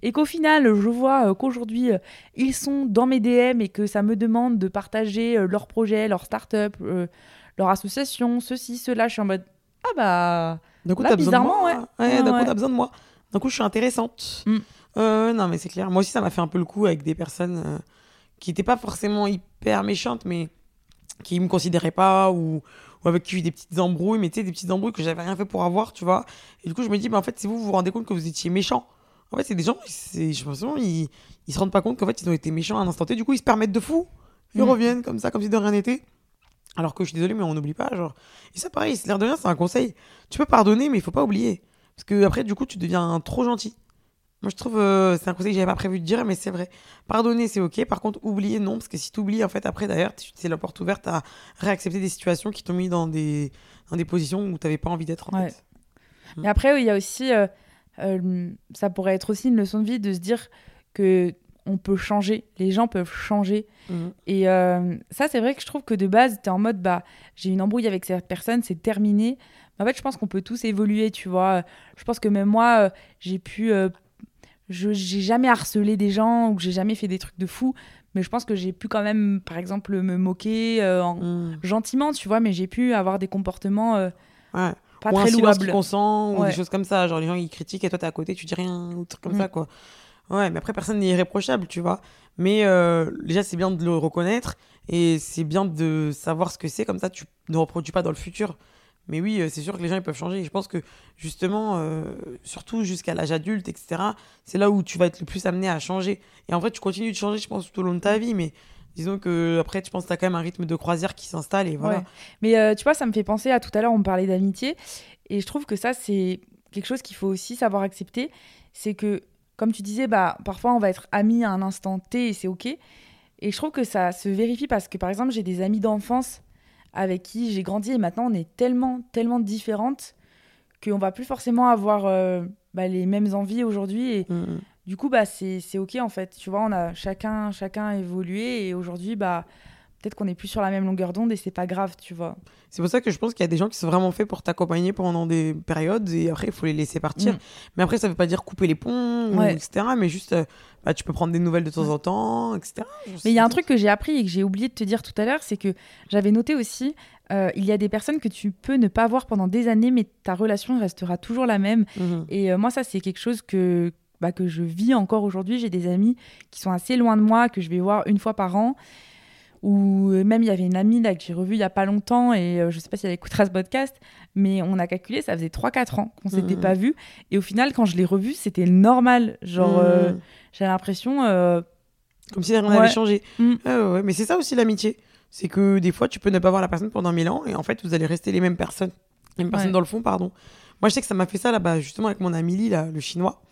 Et qu'au final, je vois euh, qu'aujourd'hui euh, ils sont dans mes DM et que ça me demande de partager euh, leurs projets, leurs startups, euh, leur association, ceci, cela. Je suis en mode ah bah D'un coup, t'as besoin de bizarrement, moi. ouais. Ouais, Ouais, d'un coup, ouais. t'as besoin de moi. D'un coup, je suis intéressante. Mm. Euh, non, mais c'est clair. Moi aussi, ça m'a fait un peu le coup avec des personnes euh, qui n'étaient pas forcément hyper méchantes, mais qui me considéraient pas ou, avec qui j'ai eu des petites embrouilles, mais tu sais, des petites embrouilles que j'avais rien fait pour avoir, tu vois. Et du coup, je me dis, bah, en fait, si vous vous rendez compte que vous étiez méchant, en fait, c'est des gens, c'est, je pense, ils, ils se rendent pas compte qu'en fait, ils ont été méchants à un instant T. Du coup, ils se permettent de fou. Ils Mm. reviennent comme ça, comme si de rien n'était. Alors que je suis désolé, mais on n'oublie pas, genre. Et ça, pareil, c'est l'air de rien, c'est un conseil. Tu peux pardonner, mais il faut pas oublier. Parce que après, du coup, tu deviens trop gentil. Moi, je trouve, euh, c'est un conseil que j'avais pas prévu de dire, mais c'est vrai. Pardonner, c'est ok. Par contre, oublier, non. Parce que si tu oublies, en fait, après, tu- c'est la porte ouverte à réaccepter des situations qui t'ont mis dans des, dans des positions où t'avais pas envie d'être, en Ouais. fait. Mais après, il y a aussi, euh, euh, ça pourrait être aussi une leçon de vie de se dire que on peut changer, les gens peuvent changer. Mhm. Et euh, ça, c'est vrai que je trouve que de base, tu es en mode, bah, j'ai une embrouille avec cette personne, c'est terminé. Mais en fait, je pense qu'on peut tous évoluer, tu vois. Je pense que même moi, j'ai pu, je j'ai jamais harcelé des gens ou que j'ai jamais fait des trucs de fou. Mais je pense que j'ai pu quand même, par exemple, me moquer euh, en- Mm. gentiment, tu vois, mais j'ai pu avoir des comportements euh, Ouais. pas ou un très qui louables. consent, ou Ouais. des choses comme ça. Genre, les gens, ils critiquent et toi, t'es à côté, tu dis rien, ou des trucs comme Mm. ça, quoi. Ouais, mais après, personne n'est irréprochable, tu vois. Mais euh, déjà, c'est bien de le reconnaître et c'est bien de savoir ce que c'est, comme ça, tu ne reproduis pas dans le futur. Mais oui, euh, c'est sûr que les gens, ils peuvent changer. Et je pense que, justement, euh, surtout jusqu'à l'âge adulte, etc., c'est là où tu vas être le plus amené à changer. Et en vrai, tu continues de changer, je pense, tout au long de ta vie, mais disons que après, tu penses que tu as quand même un rythme de croisière qui s'installe et voilà. Ouais. Mais euh, tu vois, ça me fait penser à tout à l'heure, on parlait d'amitié. Et je trouve que ça, c'est quelque chose qu'il faut aussi savoir accepter. C'est que, comme tu disais, bah, parfois on va être amis à un instant T et c'est OK. Et je trouve que ça se vérifie parce que, par exemple, j'ai des amis d'enfance avec qui j'ai grandi et maintenant on est tellement, tellement différentes qu'on va plus forcément avoir euh, bah, les mêmes envies aujourd'hui. Et Mm. du coup, bah, c'est c'est OK en fait. Tu vois, on a chacun, chacun évolué et aujourd'hui, bah, peut-être qu'on n'est plus sur la même longueur d'onde et c'est pas grave, tu vois. C'est pour ça que je pense qu'il y a des gens qui sont vraiment faits pour t'accompagner pendant des périodes et après il faut les laisser partir. Mm. Mais après ça veut pas dire couper les ponts, Ouais. etc. Mais juste, euh, bah, tu peux prendre des nouvelles de temps en temps, etc. Mais il y a un truc que j'ai appris et que j'ai oublié de te dire tout à l'heure, c'est que j'avais noté aussi, euh, il y a des personnes que tu peux ne pas voir pendant des années, mais ta relation restera toujours la même. Mhm. Et euh, moi, ça, c'est quelque chose que, bah, que je vis encore aujourd'hui. J'ai des amis qui sont assez loin de moi, que je vais voir une fois par an. Ou euh, même, il y avait une amie là, que j'ai revue il y a pas longtemps, et euh, je sais pas si elle écoutera ce podcast, mais on a calculé, ça faisait 3-4 ans qu'on s'était Mhm. pas vus. Et au final, quand je l'ai revue, c'était normal. Genre, euh, Mhm. j'ai l'impression. euh, Comme si rien Ouais. n'avait changé. Mm. Ouais. Mais c'est ça aussi l'amitié. C'est que des fois, tu peux ne pas voir la personne pendant mille ans et en fait, vous allez rester les mêmes personnes. Les mêmes personnes dans le fond, pardon. Moi, je sais que ça m'a fait ça là-bas, justement, avec mon ami Lee, là, le chinois.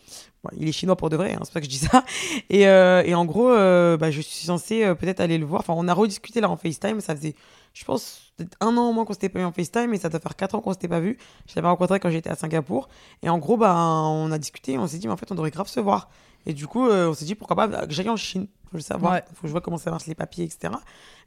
Bon, il est chinois pour de vrai, hein, c'est pour ça que je dis ça. Et, euh, et en gros, euh, bah, je suis censée euh, peut-être aller le voir. Enfin, on a rediscuté là en FaceTime. Ça faisait, je pense, peut-être un an au moins qu'on s'était pas vu en FaceTime et ça doit faire quatre ans qu'on s'était pas vu. Je l'avais rencontré quand j'étais à Singapour. Et en gros, bah, on a discuté on s'est dit, mais en fait, on devrait grave se voir. Et du coup, on s'est dit, pourquoi pas que j'aille en Chine. Faut le savoir. Ouais. Faut que je vois comment ça marche les papiers, etc.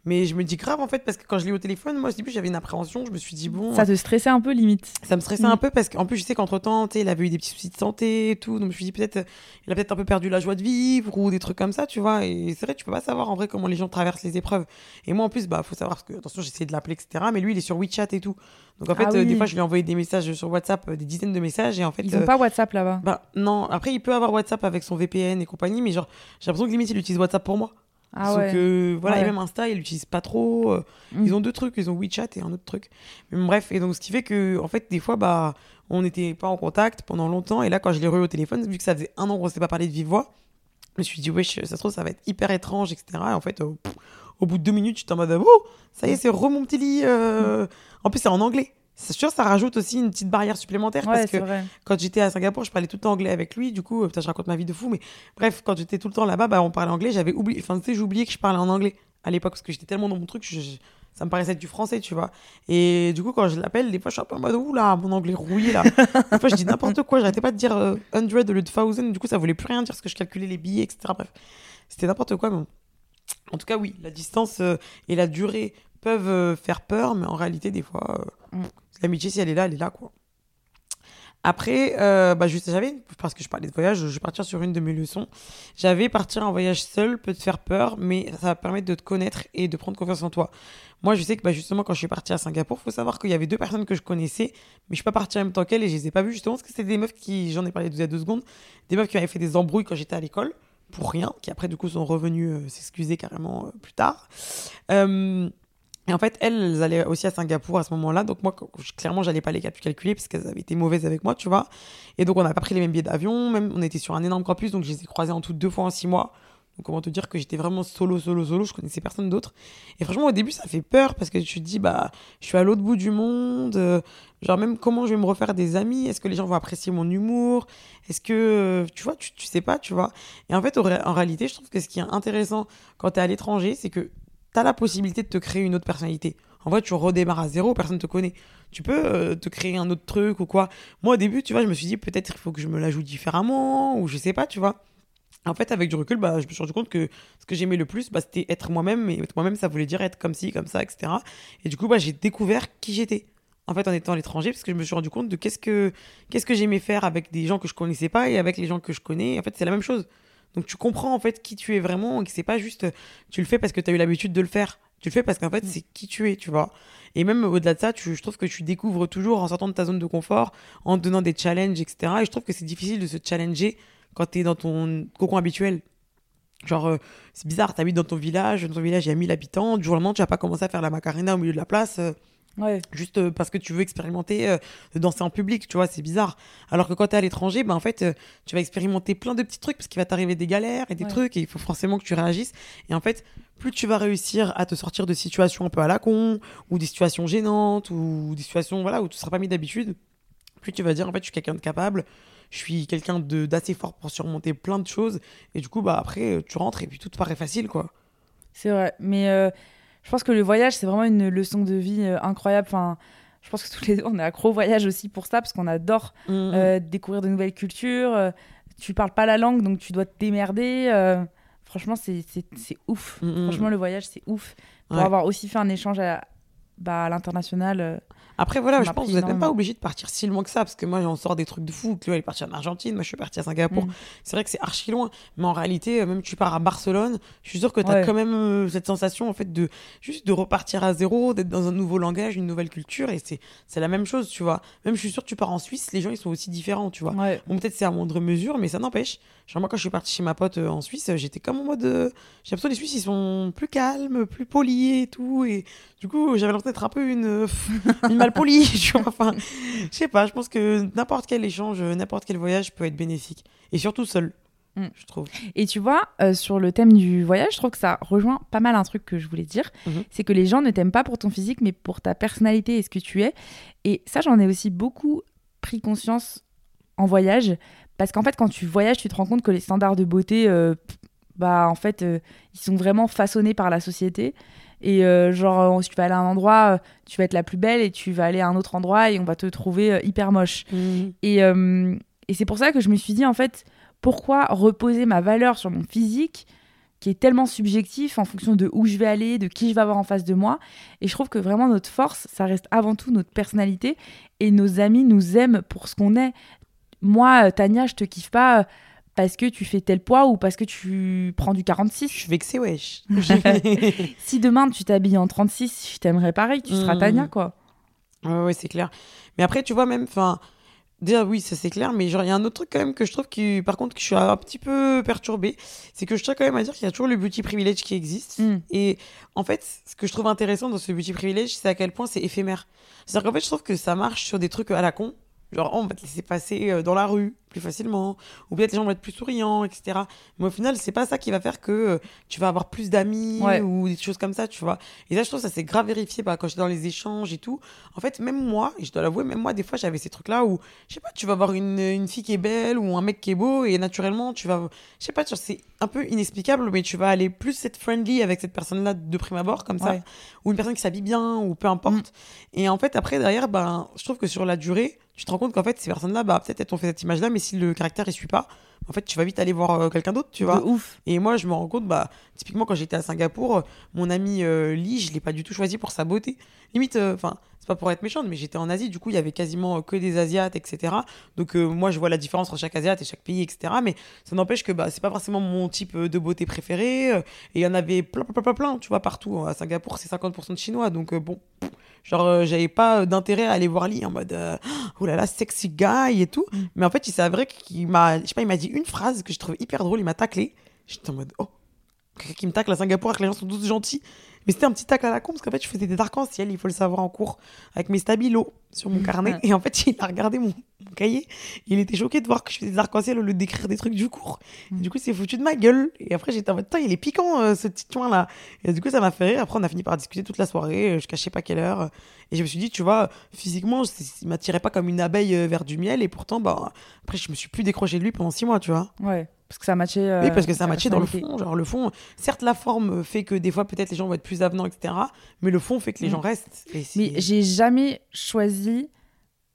Mais je me dis grave, en fait, parce que quand je l'ai au téléphone, moi, au début, j'avais une appréhension. Je me suis dit, bon. Ça te stressait un peu, limite. Ça me stressait Mm. un peu parce qu'en plus, je sais qu'entre temps, il avait eu des petits soucis de santé et tout. Donc, je me suis dit, peut-être, il a peut-être un peu perdu la joie de vivre ou des trucs comme ça, tu vois. Et c'est vrai, tu peux pas savoir en vrai comment les gens traversent les épreuves. Et moi, en plus, bah, faut savoir parce que, attention, essayé de l'appeler, etc. Mais lui, il est sur WeChat et tout. Donc, en fait, Ah euh, des oui. fois, je lui ai envoyé des messages sur WhatsApp, euh, des dizaines de messages. Et en fait, Ils ont euh, pas WhatsApp là-bas. bah, non. Après, il peut avoir WhatsApp avec son VPN et compagnie, mais genre, j'ai l'impression que limite, il utilise WhatsApp pour moi. Ah ouais. que, voilà, Ouais. et même Insta, ils l'utilisent pas trop. euh, Mm. Ils ont deux trucs, ils ont WeChat et un autre truc. Mais bref, et donc ce qui fait que, en fait, des fois, bah, on n'était pas en contact pendant longtemps. Et là, quand je l'ai revu au téléphone, vu que ça faisait un an qu'on s'était pas parlé de vive voix, je me suis dit, wesh, ça se trouve, ça va être hyper étrange, etc. Et en fait, euh, pff, au bout de deux minutes, j'étais en mode, oh, ça y est, c'est re mon petit lit. euh. En plus, c'est en anglais. C'est sûr, ça rajoute aussi une petite barrière supplémentaire Ouais, parce que vrai. quand j'étais à Singapour, je parlais tout le temps anglais avec lui. Du coup, euh, putain, je raconte ma vie de fou. Mais bref, quand j'étais tout le temps là-bas, bah, on parlait anglais. J'avais oublié, enfin, tu sais, oublié que je parlais en anglais à l'époque parce que j'étais tellement dans mon truc, je- ça me paraissait être du français, tu vois. Et du coup, quand je l'appelle, des fois, je suis un peu en mode, oula, mon anglais rouillé là. des fois, je dis n'importe quoi. J'arrêtais pas de dire euh, 100 au lieu de 1000. Du coup, ça voulait plus rien dire parce que je calculais les billets, etc. Bref, c'était n'importe quoi. Mais. En tout cas, oui, la distance euh, et la durée peuvent euh, faire peur, mais en réalité, des fois, euh, Mm. L'amitié, si elle est là, elle est là, quoi. Après, euh, bah, juste, j'avais, parce que je parlais de voyage, je vais partir sur une de mes leçons. J'avais partir en voyage seul peut te faire peur, mais ça va permettre de te connaître et de prendre confiance en toi. Moi, je sais que bah, justement, quand je suis partie à Singapour, faut savoir qu'il y avait deux personnes que je connaissais, mais je suis pas partie en même temps qu'elles et je les ai pas vues justement parce que c'était des meufs qui, j'en ai parlé il y a deux secondes, des meufs qui avaient fait des embrouilles quand j'étais à l'école pour rien, qui après du coup sont revenues euh, s'excuser carrément euh, plus tard. Euh, et en fait, elles, elles allaient aussi à Singapour à ce moment-là. Donc moi, clairement, j'allais pas les cal- calculer parce qu'elles avaient été mauvaises avec moi, tu vois. Et donc, on n'a pas pris les mêmes billets d'avion. Même, on était sur un énorme campus, donc je les ai croisées en tout deux fois en six mois. Donc, comment te dire que j'étais vraiment solo, solo, solo. Je connaissais personne d'autre. Et franchement, au début, ça fait peur parce que tu te dis, bah, je suis à l'autre bout du monde. euh, genre, même comment je vais me refaire des amis? Est-ce que les gens vont apprécier mon humour? Est-ce que, euh, tu vois, tu, tu sais pas, tu vois. Et en fait, en réalité, je trouve que ce qui est intéressant quand tu es à l'étranger, c'est que tu as la possibilité de te créer une autre personnalité. En vrai, tu redémarres à zéro, personne te connaît. Tu peux euh, te créer un autre truc ou quoi. Moi, au début, tu vois, je me suis dit peut-être il faut que je me la joue différemment ou je sais pas, tu vois. En fait, avec du recul, bah, je me suis rendu compte que ce que j'aimais le plus, bah, c'était être moi-même. Mais être moi-même, ça voulait dire être comme ci, comme ça, etc. Et du coup, bah, j'ai découvert qui j'étais en fait, en étant à l'étranger, parce que je me suis rendu compte de qu'est-ce que, qu'est-ce que j'aimais faire avec des gens que je connaissais pas et avec les gens que je connais. En fait, c'est la même chose. Donc, tu comprends, en fait, qui tu es vraiment et que c'est pas juste, tu le fais parce que tu as eu l'habitude de le faire. Tu le fais parce qu'en fait, c'est qui tu es, tu vois. Et même au-delà de ça, tu, je trouve que tu découvres toujours en sortant de ta zone de confort, en donnant des challenges, etc. Et je trouve que c'est difficile de se challenger quand tu es dans ton cocon habituel. Genre, euh, c'est bizarre, tu habites dans ton village, dans ton village, il y a 1000 habitants, du jour au lendemain, tu vas pas commencer à faire la macarena au milieu de la place. euh, Ouais. juste euh, parce que tu veux expérimenter euh, de danser en public, tu vois, c'est bizarre. Alors que quand tu es à l'étranger, ben en fait, euh, tu vas expérimenter plein de petits trucs parce qu'il va t'arriver des galères et des Ouais. trucs et il faut forcément que tu réagisses. Et en fait, plus tu vas réussir à te sortir de situations un peu à la con ou des situations gênantes ou des situations voilà où tu seras pas mis d'habitude, plus tu vas dire en fait, je suis quelqu'un de capable. Je suis quelqu'un de d'assez fort pour surmonter plein de choses et du coup bah après euh, tu rentres et puis tout te paraît facile quoi. C'est vrai. Mais euh, je pense que le voyage, c'est vraiment une leçon de vie euh, incroyable. Enfin, je pense que tous les deux, on est accro au voyage aussi pour ça, parce qu'on adore Mm, mm. euh, découvrir de nouvelles cultures. euh, tu parles pas la langue, donc tu dois te démerder. euh, franchement, c'est ouf. Mm. Franchement, le voyage, c'est ouf. Pour Ouais. avoir aussi fait un échange à, bah, à l'international. Après, voilà, je pense que vous n'êtes même pas énormément. obligé de partir si loin que ça, parce que moi, j'en sors des trucs de fou. Chloé, elle est partie en Argentine, moi, je suis partie à Singapour. Mm. C'est vrai que c'est archi loin, mais en réalité, euh, même tu pars à Barcelone, je suis sûre que tu as Ouais. quand même euh, cette sensation, en fait, de juste de repartir à zéro, d'être dans un nouveau langage, une nouvelle culture, et c'est la même chose, tu vois. Même, je suis sûre que tu pars en Suisse, les gens, ils sont aussi différents, tu vois. Ouais. Bon, peut-être c'est à moindre mesure, mais ça n'empêche. Genre, moi, quand je suis partie chez ma pote euh, en Suisse, j'étais comme en mode. euh, J'ai l'impression que les Suisses, ils sont plus calmes, plus polis et tout. Et du coup, j'avais l'impression d'être un peu une, une malpolie, tu vois. Enfin, je sais pas, je pense que n'importe quel échange, n'importe quel voyage peut être bénéfique. Et surtout seul, Mm. je trouve. Et tu vois, euh, sur le thème du voyage, je trouve que ça rejoint pas mal un truc que je voulais dire. Mhm. C'est que les gens ne t'aiment pas pour ton physique, mais pour ta personnalité et ce que tu es. Et ça, j'en ai aussi beaucoup pris conscience en voyage. Parce qu'en fait, quand tu voyages, tu te rends compte que les standards de beauté, euh, bah, en fait, euh, ils sont vraiment façonnés par la société. Et euh, genre, euh, si tu vas aller à un endroit, euh, tu vas être la plus belle, et tu vas aller à un autre endroit, et on va te trouver hyper moche. Et, euh, et c'est pour ça que je me suis dit, en fait, pourquoi reposer ma valeur sur mon physique, qui est tellement subjectif en fonction de où je vais aller, de qui je vais avoir en face de moi. Et je trouve que vraiment notre force, ça reste avant tout notre personnalité. Et nos amis nous aiment pour ce qu'on est. Moi, Tania, je te kiffe pas parce que tu fais tel poids ou parce que tu prends du Je 46. suis vexée, wesh. Si demain tu t'habilles en 36, je t'aimerais pareil, tu seras Mm. Tania, quoi. Ouais, ouais, c'est clair. Mais après, tu vois, même, enfin, déjà, oui, ça c'est clair, mais genre, il y a un autre truc quand même que je trouve qui, par contre, que je suis un petit peu perturbée, c'est que je tiens quand même à dire qu'il y a toujours le beauty privilege qui existe. Mm. Et en fait, ce que je trouve intéressant dans ce beauty privilege, c'est à quel point c'est éphémère. C'est-à-dire qu'en fait, je trouve que ça marche sur des trucs à la con. Genre, oh, on va te laisser passer euh, dans la rue plus facilement, ou peut-être les gens vont être plus souriants, etc. Mais au final, c'est pas ça qui va faire que euh, tu vas avoir plus d'amis Ouais. ou des choses comme ça, tu vois. Et ça, je trouve ça c'est grave vérifié bah, quand j'étais dans les échanges et tout. En fait, même moi, et je dois l'avouer, même moi, des fois, j'avais ces trucs-là où, je sais pas, tu vas voir une, une fille qui est belle ou un mec qui est beau et naturellement, tu vas, je sais pas, c'est un peu inexplicable, mais tu vas aller plus être friendly avec cette personne-là de prime abord, comme ça, ou une personne qui s'habille bien ou peu importe. Et en fait, après, derrière, ben, je trouve que sur la durée, tu te rends compte qu'en fait, ces personnes-là, bah, peut-être elles t'ont fait cette image-là, mais si le caractère, il suit pas, en fait, tu vas vite aller voir euh, quelqu'un d'autre, tu vois. De ouf. Et moi, je me rends compte, bah, typiquement, quand j'étais à Singapour, euh, mon ami euh, Lee, je l'ai pas du tout choisi pour sa beauté. Limite, enfin, c'est pas pour être méchante, mais j'étais en Asie, du coup, il y avait quasiment que des Asiates, etc. Donc, euh, moi, je vois la différence entre chaque Asiate et chaque pays, etc. Mais ça n'empêche que bah, c'est pas forcément mon type de beauté préféré. Et il y en avait plein, plein, plein, plein, plein, tu vois, partout. À Singapour, c'est 50% de Chinois, donc bon. Genre, euh, j'avais pas euh, d'intérêt à aller voir Lee en mode, oh là là, sexy guy et tout. Mm. Mais en fait, il s'est vrai qu'il m'a, je sais pas, il m'a dit une phrase que je trouvais hyper drôle, il m'a taclé. J'étais en mode, oh, quelqu'un qui me tacle à Singapour que les gens sont tous gentils. Mais c'était un petit tacle à la con parce qu'en fait, je faisais des arcs-en-ciel, il faut le savoir en cours, avec mes stabilos sur mon carnet. Et en fait, il a regardé mon, mon cahier. Il était choqué de voir que je faisais des arcs-en-ciel au lieu d'écrire des trucs du cours. Et du coup, c'est foutu de ma gueule. Et après, j'étais en mode, putain, il est piquant, euh, ce petit coin là. Et du coup, ça m'a fait rire. Après, on a fini par discuter toute la soirée. euh, Je cachais pas quelle heure. Et je me suis dit, tu vois, physiquement, il m'attirait pas comme une abeille euh, vers du miel. Et pourtant, bah, après, je me suis plus décroché de lui pendant six mois, tu vois. Ouais. Parce que ça matchait. euh, Oui, parce que ça ta matchait dans le fond. Genre, le fond, certes, la forme fait que des fois, peut-être les gens vont être plus avenants, etc. Mais le fond fait que les Mm. gens restent. Et Mais j'ai jamais choisi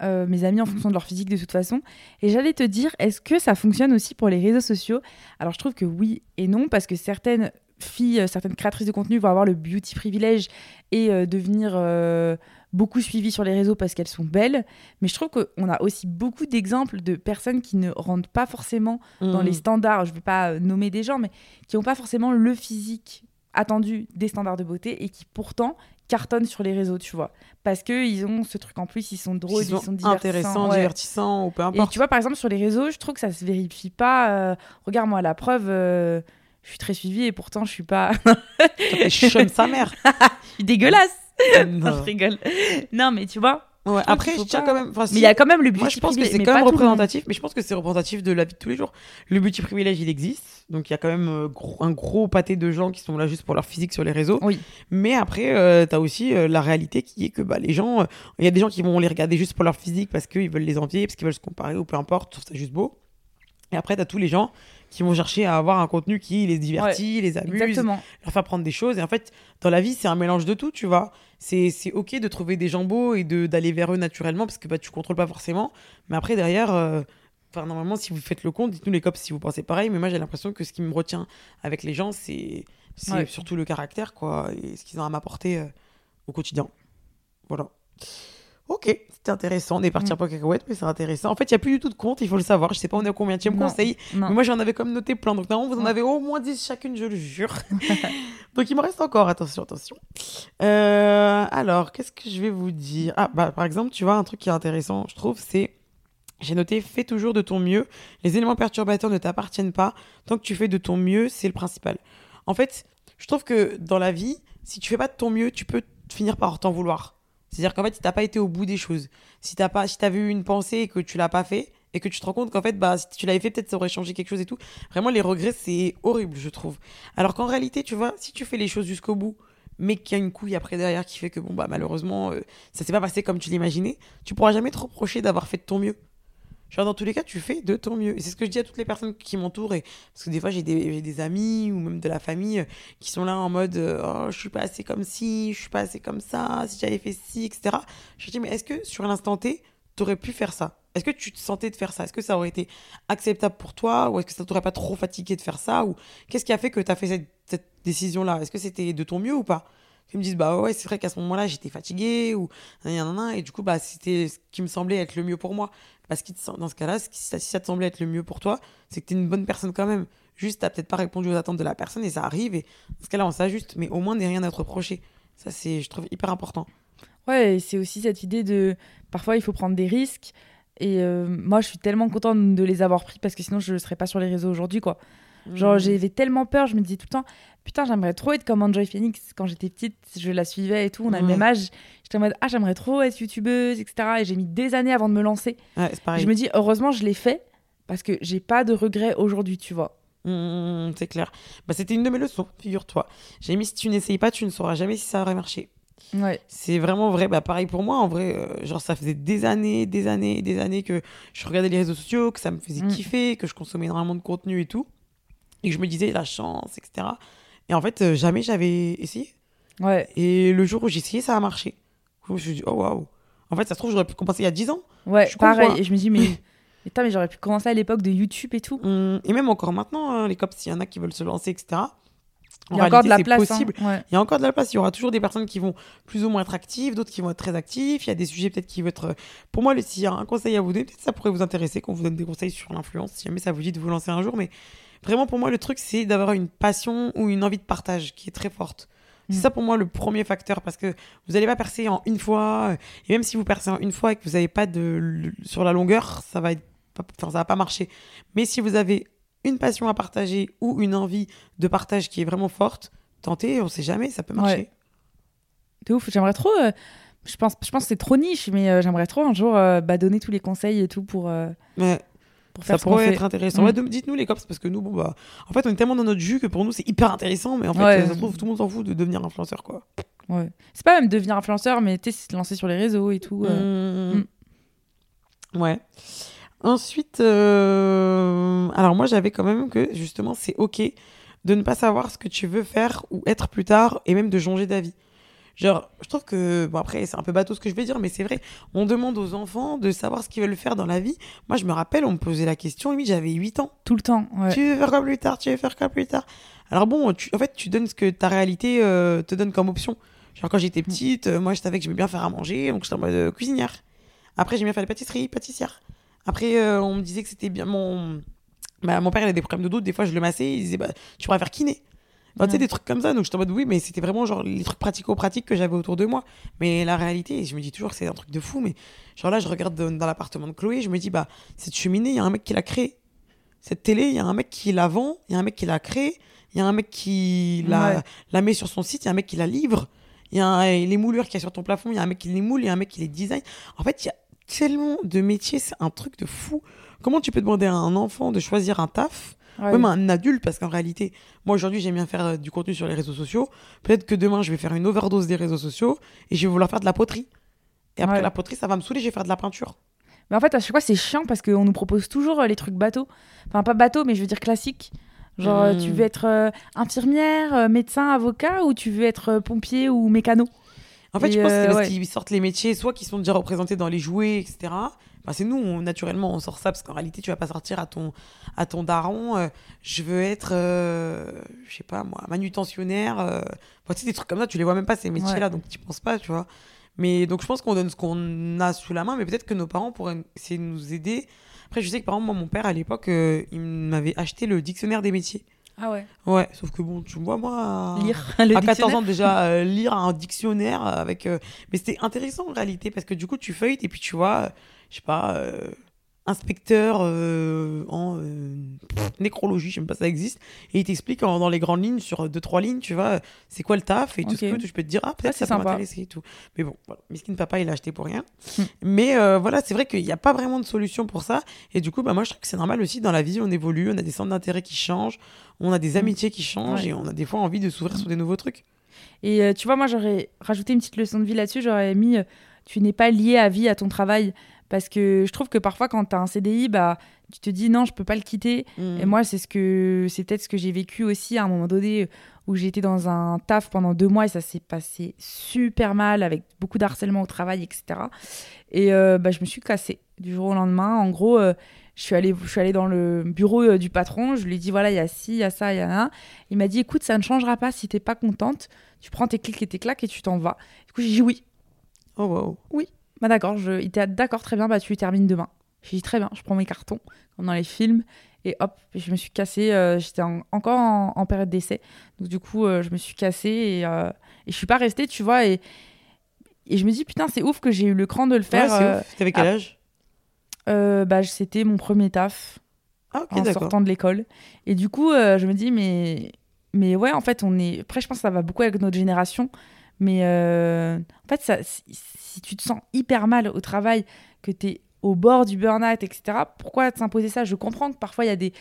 euh, mes amis en fonction de leur physique de toute façon. Et j'allais te dire, est-ce que ça fonctionne aussi pour les réseaux sociaux? Alors je trouve que oui et non, parce que certaines filles, euh, certaines créatrices de contenu vont avoir le beauty privilège et euh, devenir euh, beaucoup suivies sur les réseaux parce qu'elles sont belles. Mais je trouve qu'on a aussi beaucoup d'exemples de personnes qui ne rentrent pas forcément dans Mm. les standards. Je ne vais pas euh, nommer des gens, mais qui n'ont pas forcément le physique attendu des standards de beauté et qui pourtant cartonnent sur les réseaux, tu vois. Parce qu'ils ont ce truc en plus, ils sont drôles, Ils ils sont divertissants. intéressants, ouais. divertissants ou peu Et importe. tu vois, par exemple, sur les réseaux, je trouve que ça se vérifie pas. euh, Regarde-moi, la preuve, euh, je suis très suivie et pourtant, je suis pas. Je chum sa mère. je suis dégueulasse. Non, je rigole. Non, mais tu vois. Ouais, Après, je tiens pas- quand même. enfin, Mais il y a quand même le beauty Moi, je pense que privilège, c'est mais quand même représentatif, mais je pense que c'est représentatif de la vie de tous les jours. Le beauty privilège, il existe. Donc, il y a quand même euh, gros- un gros pâté de gens qui sont là juste pour leur physique sur les réseaux. Oui. Mais après, euh, t'as aussi euh, la réalité qui est que bah, les gens, euh, il y a des gens qui vont les regarder juste pour leur physique parce qu'ils veulent les envier, parce qu'ils veulent se comparer ou peu importe, je trouve ça juste beau. Et après, t'as tous les gens qui vont chercher à avoir un contenu qui les divertit, les amuse, Exactement. leur faire prendre des choses. Et en fait, dans la vie, c'est un mélange de tout, tu vois. C'est ok de trouver des gens beaux et d'aller vers eux naturellement parce que bah, tu contrôles pas forcément. Mais après, derrière, euh, enfin, normalement, si vous faites le compte, dites-nous les cops si vous pensez pareil. Mais moi, j'ai l'impression que ce qui me retient avec les gens, c'est c'est Ouais. surtout le caractère, quoi, et ce qu'ils ont à m'apporter euh, au quotidien. Voilà. Ok, c'était intéressant. On est parti Mm. un peu cacahuète, mais c'est intéressant. En fait, il n'y a plus du tout de compte, il faut le savoir. Je sais pas, on est au combien de conseil. Non. Mais moi, j'en avais comme noté plein. Donc, normalement, vous en avez au moins 10 chacune, je le jure. donc, il me reste encore. Attention, attention. Euh, alors, qu'est-ce que je vais vous dire? Ah, bah, par exemple, tu vois, un truc qui est intéressant, je trouve, c'est. J'ai noté, fais toujours de ton mieux. Les éléments perturbateurs ne t'appartiennent pas. Tant que tu fais de ton mieux, c'est le principal. En fait, je trouve que dans la vie, si tu fais pas de ton mieux, tu peux finir par t'en vouloir. C'est-à-dire qu'en fait, si t'as pas été au bout des choses, si t'as pas, si t'avais eu une pensée et que tu l'as pas fait, et que tu te rends compte qu'en fait, bah, si tu l'avais fait, peut-être ça aurait changé quelque chose et tout. Vraiment, les regrets, c'est horrible, je trouve. Alors qu'en réalité, tu vois, si tu fais les choses jusqu'au bout, mais qu'il y a une couille après derrière qui fait que, bon, bah, malheureusement, euh, ça s'est pas passé comme tu l'imaginais, tu pourras jamais te reprocher d'avoir fait de ton mieux. Genre, dans tous les cas, tu fais de ton mieux. Et c'est ce que je dis à toutes les personnes qui m'entourent. Parce que des fois, j'ai des, des amis ou même de la famille euh, qui sont là en mode euh, Oh, je suis pas assez comme ci, je suis pas assez comme ça, si j'avais fait ci, etc. Je dis Mais est-ce que sur l'instant T, t'aurais pu faire ça? Est-ce que tu te sentais de faire ça? Est-ce que ça aurait été acceptable pour toi? Ou est-ce que ça t'aurait pas trop fatigué de faire ça? Ou qu'est-ce qui a fait que t'as fait cette décision-là? Est-ce que c'était de ton mieux ou pas? Ils me disent Bah ouais, c'est vrai qu'à ce moment-là, j'étais fatiguée. Ou et du coup, bah, c'était ce qui me semblait être le mieux pour moi. Parce que dans ce cas-là, qui- si ça, te semblait être le mieux pour toi, c'est que t'es une bonne personne quand même. Juste, t'as peut-être pas répondu aux attentes de la personne et ça arrive. Et dans ce cas-là, on s'ajuste. Mais au moins, n'est rien à te reprocher. Ça, c'est, je trouve, hyper important. Ouais, c'est aussi cette idée de. Parfois, il faut prendre des risques. Et euh, moi, je suis tellement contente de les avoir pris parce que sinon, je serais pas sur les réseaux aujourd'hui, quoi. Genre, Mm. j'avais tellement peur, je me disais tout le temps, putain, j'aimerais trop être comme Enjoy Phoenix. Quand j'étais petite, je la suivais et tout, on a le même âge. J'étais en mode, ah, j'aimerais trop être youtubeuse, etc. Et j'ai mis des années avant de me lancer. Ouais, pareil. Je me dis, heureusement, je l'ai fait parce que j'ai pas de regrets aujourd'hui, tu vois. Mmh, c'est clair. Bah, c'était une de mes leçons, figure-toi. J'ai mis si tu n'essayes pas, tu ne sauras jamais si ça aurait marché. Ouais. C'est vraiment vrai. Bah, pareil pour moi, en vrai. euh, genre, ça faisait des années, des années, des années que je regardais les réseaux sociaux, que ça me faisait Mm. kiffer, que je consommais énormément de contenu et tout. Et que je me disais la chance, etc. Et en fait, euh, jamais j'avais essayé. Ouais. Et le jour où j'ai essayé, ça a marché. Je me suis dit, oh waouh. En fait, ça se trouve, j'aurais pu commencer il y a 10 ans. Ouais, Je pareil. Et je me dis, mais. mais Putain, mais j'aurais pu commencer à l'époque de YouTube et tout. Hum, Et même encore maintenant, hein, les cops, s'il y en a qui veulent se lancer, etc. En Il y a encore de la place. hein. possible. Ouais. Il y a encore de la place. Il y aura toujours des personnes qui vont plus ou moins être actives, d'autres qui vont être très actifs. Il y a des sujets peut-être qui vont être. Pour moi, s'il y a un conseil à vous donner, peut-être ça pourrait vous intéresser, qu'on vous donne des conseils sur l'influence, si jamais ça vous dit de vous lancer un jour. Mais vraiment, pour moi, le truc, c'est d'avoir une passion ou une envie de partage qui est très forte. C'est Mm. ça pour moi le premier facteur parce que vous n'allez pas percer en une fois. Et même si vous percez en une fois et que vous n'avez pas de. sur la longueur, ça va être. pas- ça va pas marcher. Mais si vous avez une passion à partager ou une envie de partage qui est vraiment forte, tentez, on sait jamais, ça peut marcher. Ouais. De ouf. J'aimerais trop. euh, Je pense, je pense que c'est trop niche, mais euh, j'aimerais trop un jour euh, bah, donner tous les conseils et tout pour, Ouais, pour ça faire qu'on pourrait être intéressant. Mm. Ouais, dites-nous les cops parce que nous, bon bah, en fait, on est tellement dans notre jus que pour nous c'est hyper intéressant, mais en fait, Ouais. ça se trouve tout le monde s'en fout de devenir influenceur quoi. Ouais. C'est pas même devenir influenceur, mais tu sais, se lancer sur les réseaux et tout. euh. Mm. Ouais. Ensuite, euh, alors moi j'avais quand même que justement c'est ok de ne pas savoir ce que tu veux faire ou être plus tard et même de changer d'avis. Genre, je trouve que, bon après c'est un peu bateau ce que je vais dire, mais c'est vrai, on demande aux enfants de savoir ce qu'ils veulent faire dans la vie. Moi je me rappelle, on me posait la question, limite j'avais 8 ans. Tout le temps. Ouais. Tu veux faire quoi plus tard Tu veux faire quoi plus tard Alors bon, tu, en fait, tu donnes ce que ta réalité euh, te donne comme option. Genre, quand j'étais petite, euh, moi, je savais que j'aimais bien faire à manger, donc j'étais en mode euh, cuisinière. Après, j'aimais bien faire des pâtisseries, pâtissière. Après, on me disait que c'était bien. Mon... Bah, mon père, il a des problèmes de dos. Des fois, je le massais. Il disait, bah, tu pourrais faire kiné. Enfin, Tu sais, des trucs comme ça. Donc, j'étais en mode, oui, mais c'était vraiment genre les trucs pratico-pratiques que j'avais autour de moi. Mais la réalité, je me dis toujours que c'est un truc de fou. Mais genre là, je regarde dans, dans l'appartement de Chloé, je me dis, bah, cette cheminée, il y a un mec qui l'a créée. Cette télé, il y a un mec qui la vend, il y a un mec qui l'a créée, il y a un mec qui la, Ouais. la met sur son site, il y a un mec qui la livre. Il y a un- les moulures qu'il y a sur ton plafond, il y a un mec qui les moule, il y a un mec qui les design. En fait, il y a tellement de métiers, c'est un truc de fou. Comment tu peux demander à un enfant de choisir un taf Ouais. même un adulte, parce qu'en réalité, moi aujourd'hui j'aime bien faire euh, du contenu sur les réseaux sociaux. Peut-être que demain je vais faire une overdose des réseaux sociaux et je vais vouloir faire de la poterie. Et après Ouais. la poterie, ça va me saouler, je vais faire de la peinture. Mais en fait, à chaque fois, c'est chiant parce qu'on nous propose toujours euh, les trucs bateaux. Enfin, pas bateau, mais je veux dire classique. Genre, euh, tu veux être euh, infirmière, euh, médecin, avocat, ou tu veux être euh, pompier ou mécano? En fait, Et, je pense que c'est parce ouais. qu'ils sortent les métiers, soit qui sont déjà représentés dans les jouets, etc. Enfin, c'est nous, on- naturellement, on sort ça parce qu'en réalité, tu vas pas sortir à ton, à ton daron. euh, je veux être, euh, je sais pas moi, manutentionnaire. euh, enfin, tu sais, des trucs comme ça, tu les vois même pas ces métiers-là, Ouais. donc tu penses pas, tu vois. Mais donc, je pense qu'on donne ce qu'on a sous la main, mais peut-être que nos parents pourraient essayer de nous aider. Après, je sais que par exemple, moi, mon père, à l'époque, euh, il m'avait acheté le dictionnaire des métiers. Ah ouais. Ouais, sauf que bon, tu vois, moi. Lire à 14 dictionnaire. ans déjà euh, lire un dictionnaire avec euh, mais c'était intéressant en réalité parce que du coup tu feuilles et puis tu vois je sais pas euh, inspecteur euh, en euh, pff, nécrologie je sais même pas si ça existe. Et il t'explique dans les grandes lignes sur deux trois lignes tu vois c'est quoi le taf et tout ce que je peux te dire ah peut-être Ah, c'est ça peut m'intéresser et tout. Mais bon voilà. Miskin papa il l'a acheté pour rien. Hmm. mais voilà c'est vrai qu'il n'y a pas vraiment de solution pour ça. Et du coup bah moi je trouve que c'est normal aussi dans la vie on évolue on a des centres d'intérêt qui changent on a des amitiés qui changent Ouais. et on a des fois envie de s'ouvrir sur des nouveaux trucs. Et euh, tu vois, moi, j'aurais rajouté une petite leçon de vie là-dessus. J'aurais mis euh, tu n'es pas lié à vie à ton travail. Parce que je trouve que parfois, quand tu as un CDI, bah, tu te dis non, je peux pas le quitter. Hmm. Et moi, c'est ce que c'est peut-être ce que j'ai vécu aussi à un moment donné où j'ai été dans un taf pendant deux mois et ça s'est passé super mal avec beaucoup d'harcèlement au travail, etc. Et euh, bah, je me suis cassée du jour au lendemain. En gros, euh, je suis allée, je suis allée dans le bureau euh, du patron. Je lui ai dit voilà, il y a ci, il y a ça, il y en a un. Il m'a dit écoute, ça ne changera pas si t'es pas contente. Tu prends tes clics et tes claques et tu t'en vas. Du coup, j'ai dit oui. oh wow Bah d'accord, je... il était d'accord, très bien, bah tu termines demain. J'ai dit très bien, je prends mes cartons, comme dans les films, et hop, je me suis cassée, euh, j'étais en- encore en, en période d'essai. Donc du coup, euh, je me suis cassée et, euh, et je suis pas restée, tu vois, et, et je me dis, putain, c'est ouf que j'ai eu le cran de le faire. Ouais, c'est euh. T'avais quel ah. âge? Bah, c'était mon premier taf Ah, en sortant de l'école. Et du coup, je me dis, mais, mais ouais, en fait, on est. Après, je pense que ça va beaucoup avec notre génération. Mais en fait, ça, si, tu te sens hyper mal au travail, que tu es au bord du burn-out, etc., pourquoi s'imposer ça? Je comprends que parfois, il y a des,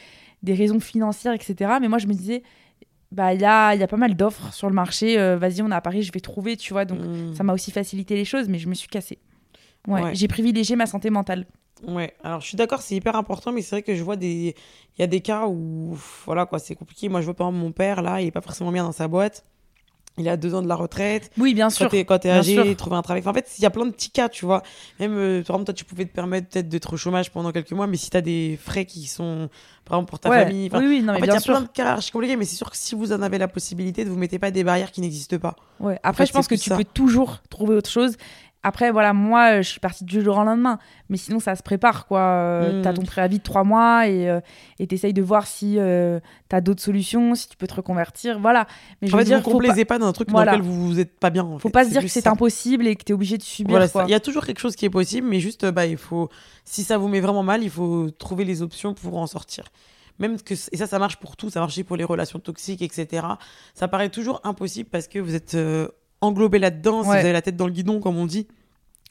des raisons financières, etc. Mais moi, je me disais, bah, il y a, il y a pas mal d'offres sur le marché. euh, Vas-y, on est à Paris, je vais trouver, tu vois. Donc, Hmm. ça m'a aussi facilité les choses, mais je me suis cassée. Ouais, Ouais. J'ai privilégié ma santé mentale. Ouais, alors je suis d'accord, c'est hyper important, mais c'est vrai que je vois des. Il y a des cas où, voilà, quoi, c'est compliqué. Moi, je vois par exemple mon père, là, il est pas forcément bien dans sa boîte. Il a deux ans de la retraite. Oui, bien Quand sûr. t'es, quand t'es bien âgé, trouver un travail. Enfin, en fait, il y a plein de petits cas, tu vois. Même, euh, par exemple, toi, tu pouvais te permettre peut-être d'être au chômage pendant quelques mois, mais si t'as des frais qui sont, par exemple, pour ta Ouais. famille. Oui, oui, non, en mais fait, il y a sûr. plein de cas archi compliqués, mais c'est sûr que si vous en avez la possibilité, ne vous mettez pas des barrières qui n'existent pas. Ouais. Après, fait, je pense que tu peux toujours trouver autre chose. Après, voilà, moi, euh, je suis partie du jour au lendemain. Mais sinon, ça se prépare, quoi. Euh, Mm. T'as ton préavis de trois mois et euh, t'essayes de voir si euh, t'as d'autres solutions, si tu peux te reconvertir. Voilà. Mais je En veux fait, dire, vous faut complaisez pas... dans un truc Voilà. dans lequel vous vous êtes pas bien. en faut fait. pas se dire que c'est impossible et que t'es obligé de subir, Voilà, quoi. il y a toujours quelque chose qui est possible, mais juste, bah, il faut, si ça vous met vraiment mal, il faut trouver les options pour en sortir. Même que, et ça, ça marche pour tout, ça marche pour les relations toxiques, etc. Ça paraît toujours impossible parce que vous êtes euh, englobé là-dedans, si vous avez la tête dans le guidon, comme on dit,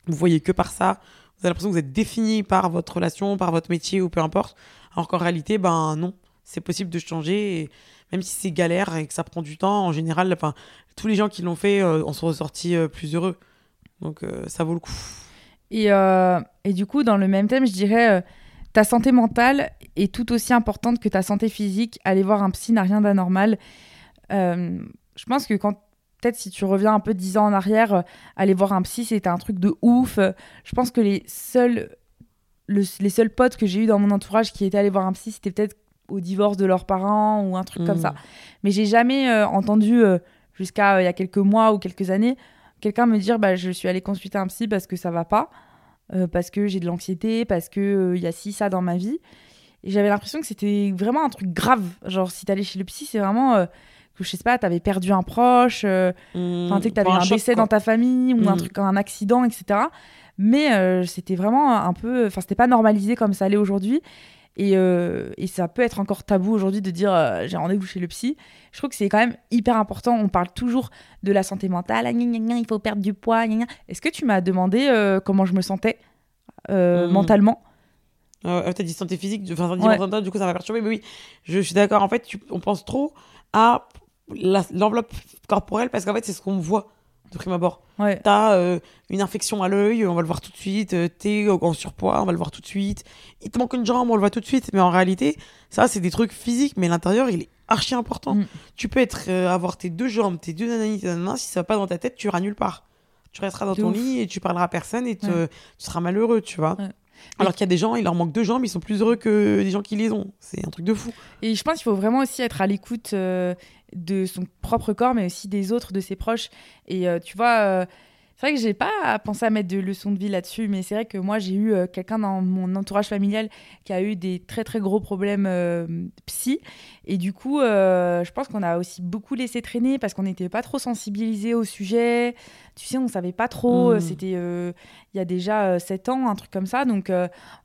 vous voyez que par ça, vous avez l'impression que vous êtes défini par votre relation, par votre métier ou peu importe. Alors qu'en réalité, ben non, c'est possible de changer, et même si c'est galère et que ça prend du temps, en général, enfin, tous les gens qui l'ont fait euh, en sont ressortis euh, plus heureux. Donc euh, ça vaut le coup. Et, et du coup, dans le même thème, je dirais ta santé mentale est tout aussi importante que ta santé physique. Aller voir un psy n'a rien d'anormal. Je pense que quand peut-être si tu reviens un peu dix ans en arrière, euh, aller voir un psy, c'était un truc de ouf. Je pense que les seuls, le- les seuls potes que j'ai eu dans mon entourage qui étaient allés voir un psy, c'était peut-être au divorce de leurs parents ou un truc comme Mm. ça. Mais j'ai jamais euh, entendu, euh, jusqu'à il y a quelques mois ou quelques années, quelqu'un me dire bah, je suis allée consulter un psy parce que ça va pas, parce que j'ai de l'anxiété, parce que il y a ci, ça dans ma vie. Et j'avais l'impression que c'était vraiment un truc grave. Genre, si t'allais chez le psy, c'est vraiment que je sais pas, t'avais perdu un proche, enfin, tu sais, que t'avais un, décès dans ta famille ou un truc, un accident, etc. Mais c'était vraiment un peu, enfin, c'était pas normalisé comme ça l'est aujourd'hui. Et, euh, et, ça peut être encore tabou aujourd'hui de dire euh, j'ai rendez-vous chez le psy. Je trouve que c'est quand même hyper important. On parle toujours de la santé mentale, ah, il faut perdre du poids. Est-ce que tu m'as demandé euh, comment je me sentais hmm. mentalement? Euh, T'as dit santé physique, enfin, ouais. du coup ça m'a perturbé. Mais oui, je, suis d'accord. En fait, on pense trop à l'enveloppe corporelle parce qu'en fait, c'est ce qu'on voit de prime abord. Ouais. T'as euh, une infection à l'œil, on va le voir tout de suite. Euh, t'es en surpoids, on va le voir tout de suite. Il te manque une jambe, on le voit tout de suite. Mais en réalité, ça, c'est des trucs physiques, mais l'intérieur, il est archi important. Mm. Tu peux être, euh, avoir tes deux jambes, tes deux nananis, si ça va pas dans ta tête, tu iras nulle part. Tu resteras dans ton lit et tu parleras à personne et tu seras malheureux, tu vois. Alors qu'il y a des gens, il leur manque deux jambes, ils sont plus heureux que des gens qui les ont. C'est un truc de fou. Et je pense qu'il faut vraiment aussi être à l'écoute de son propre corps, mais aussi des autres, de ses proches. Et euh, tu vois, euh, c'est vrai que j'ai pas pensé à mettre de leçons de vie là-dessus, mais c'est vrai que moi, j'ai eu euh, quelqu'un dans mon entourage familial qui a eu des très très gros problèmes psy. Et du coup, je pense qu'on a aussi beaucoup laissé traîner parce qu'on n'était pas trop sensibilisé au sujet. Tu sais, on savait pas trop. Hmm. C'était il y a déjà 7 ans, un truc comme ça. Donc,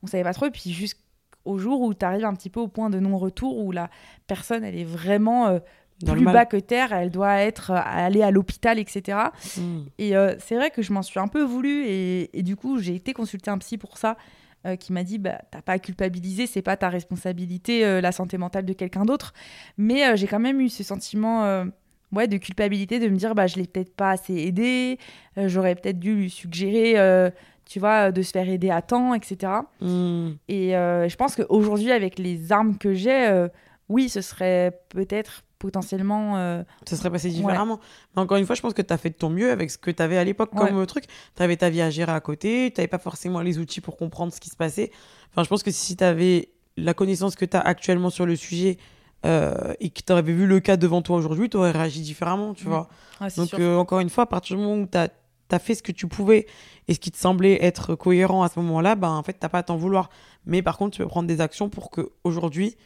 on savait pas trop. Et puis, jusqu'au jour où tu arrives un petit peu au point de non-retour, où la personne, elle est vraiment plus bas que terre, elle doit être euh, aller à l'hôpital, etc. Hmm. Et euh, c'est vrai que je m'en suis un peu voulu et, du coup j'ai été consulter un psy pour ça. Euh, qui m'a dit bah t'as pas à culpabiliser c'est pas ta responsabilité la santé mentale de quelqu'un d'autre mais j'ai quand même eu ce sentiment ouais de culpabilité de me dire bah je l'ai peut-être pas assez aidé j'aurais peut-être dû lui suggérer tu vois de se faire aider à temps etc hmm. et je pense qu'aujourd'hui avec les armes que j'ai oui ce serait peut-être potentiellement. Euh, ça serait passé différemment. Mais encore une fois, je pense que tu as fait de ton mieux avec ce que tu avais à l'époque comme euh, truc. Tu avais ta vie à gérer à côté, tu n'avais pas forcément les outils pour comprendre ce qui se passait. Enfin, je pense que si tu avais la connaissance que tu as actuellement sur le sujet euh, et que tu avais vu le cas devant toi aujourd'hui, tu aurais réagi différemment, tu vois. Donc, encore une fois, à partir du moment où tu as, as, fait ce que tu pouvais et ce qui te semblait être cohérent à ce moment-là, ben, en fait, tu pas à t'en vouloir. Mais par contre, tu peux prendre des actions pour que aujourd'hui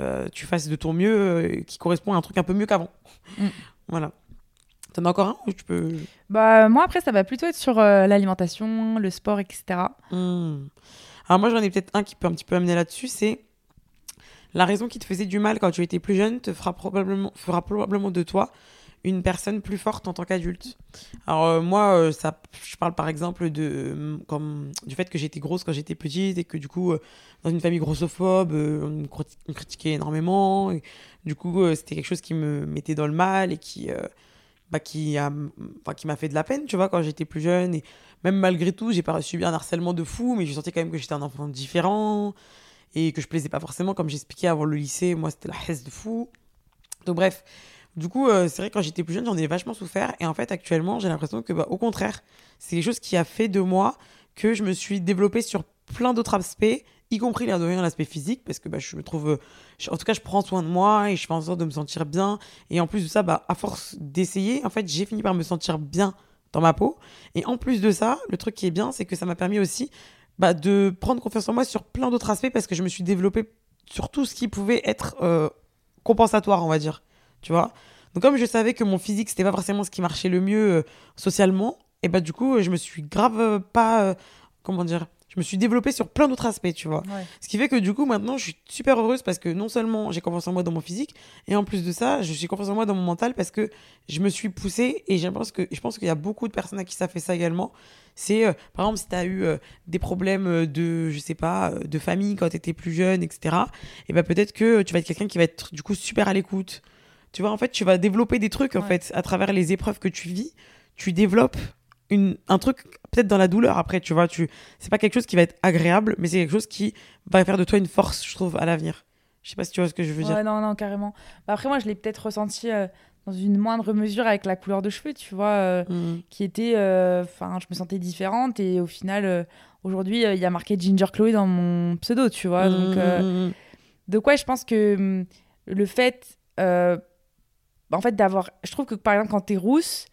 euh, tu fasses de ton mieux euh, qui correspond à un truc un peu mieux qu'avant. Mm. Voilà. T'en as encore un ou tu peux... Bah, moi, après, ça va plutôt être sur euh, l'alimentation, le sport, etc. Mm. Alors, moi, j'en ai peut-être un qui peut un petit peu amener là-dessus c'est la raison qui te faisait du mal quand tu étais plus jeune te fera probablement, fera probablement de toi une personne plus forte en tant qu'adulte. Alors euh, moi, euh, ça, je parle par exemple de, euh, comme, du fait que j'étais grosse quand j'étais petite et que du coup, dans une famille grossophobe, on me critiquait énormément. Du coup, c'était quelque chose qui me mettait dans le mal et qui, bah, qui a, qui m'a fait de la peine, tu vois, quand j'étais plus jeune. Et même malgré tout, j'ai pas subi un harcèlement de fou, mais je sentais quand même que j'étais un enfant différent et que je plaisais pas forcément, comme j'expliquais avant le lycée. Moi, c'était la haisse de fou. Donc bref, du coup, euh, c'est vrai quand j'étais plus jeune, j'en ai vachement souffert. Et en fait, actuellement, j'ai l'impression que, bah, au contraire, c'est quelque chose qui a fait de moi que je me suis développée sur plein d'autres aspects, y compris l'aspect physique, parce que bah, je me trouve. Euh, en tout cas, je prends soin de moi et je fais en sorte de me sentir bien. Et en plus de ça, bah, à force d'essayer, en fait, j'ai fini par me sentir bien dans ma peau. Et en plus de ça, le truc qui est bien, c'est que ça m'a permis aussi bah, de prendre confiance en moi sur plein d'autres aspects parce que je me suis développée sur tout ce qui pouvait être euh, compensatoire, on va dire tu vois. Donc comme je savais que mon physique c'était pas forcément ce qui marchait le mieux euh, socialement, et bah du coup je me suis grave euh, pas euh, comment dire, je me suis développée sur plein d'autres aspects, tu vois. Ce qui fait que du coup maintenant je suis super heureuse parce que non seulement j'ai confiance en moi dans mon physique, et en plus de ça je suis confiance en moi dans mon mental parce que je me suis poussée et je pense que je pense qu'il y a beaucoup de personnes à qui ça fait ça également. C'est par exemple si tu as eu des problèmes de je sais pas de famille quand tu étais plus jeune, etc. Et bah peut-être que tu vas être quelqu'un qui va être du coup super à l'écoute tu vois, en fait, tu vas développer des trucs, en fait, à travers les épreuves que tu vis. Tu développes une, un truc, peut-être dans la douleur après, tu vois. Tu, c'est pas quelque chose qui va être agréable, mais c'est quelque chose qui va faire de toi une force, je trouve, à l'avenir. Je sais pas si tu vois ce que je veux dire. Non, non, carrément. Bah, après, moi, je l'ai peut-être ressenti euh, dans une moindre mesure avec la couleur de cheveux, tu vois, euh, mmh. qui était. Euh, enfin, je me sentais différente et au final, aujourd'hui, il y a marqué Ginger Chloé dans mon pseudo, tu vois. Donc, mmh, mmh, de quoi je pense que le fait en fait, d'avoir. Je trouve que par exemple, quand t'es rousse,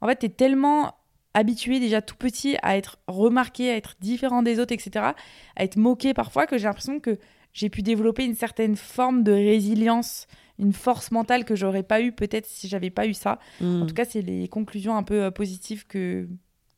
en fait, t'es tellement habitué déjà tout petit à être remarqué, à être différent des autres, etc., à être moqué parfois, que j'ai l'impression que j'ai pu développer une certaine forme de résilience, une force mentale que j'aurais pas eu peut-être si j'avais pas eu ça. Mm. En tout cas, c'est les conclusions un peu euh, positives que,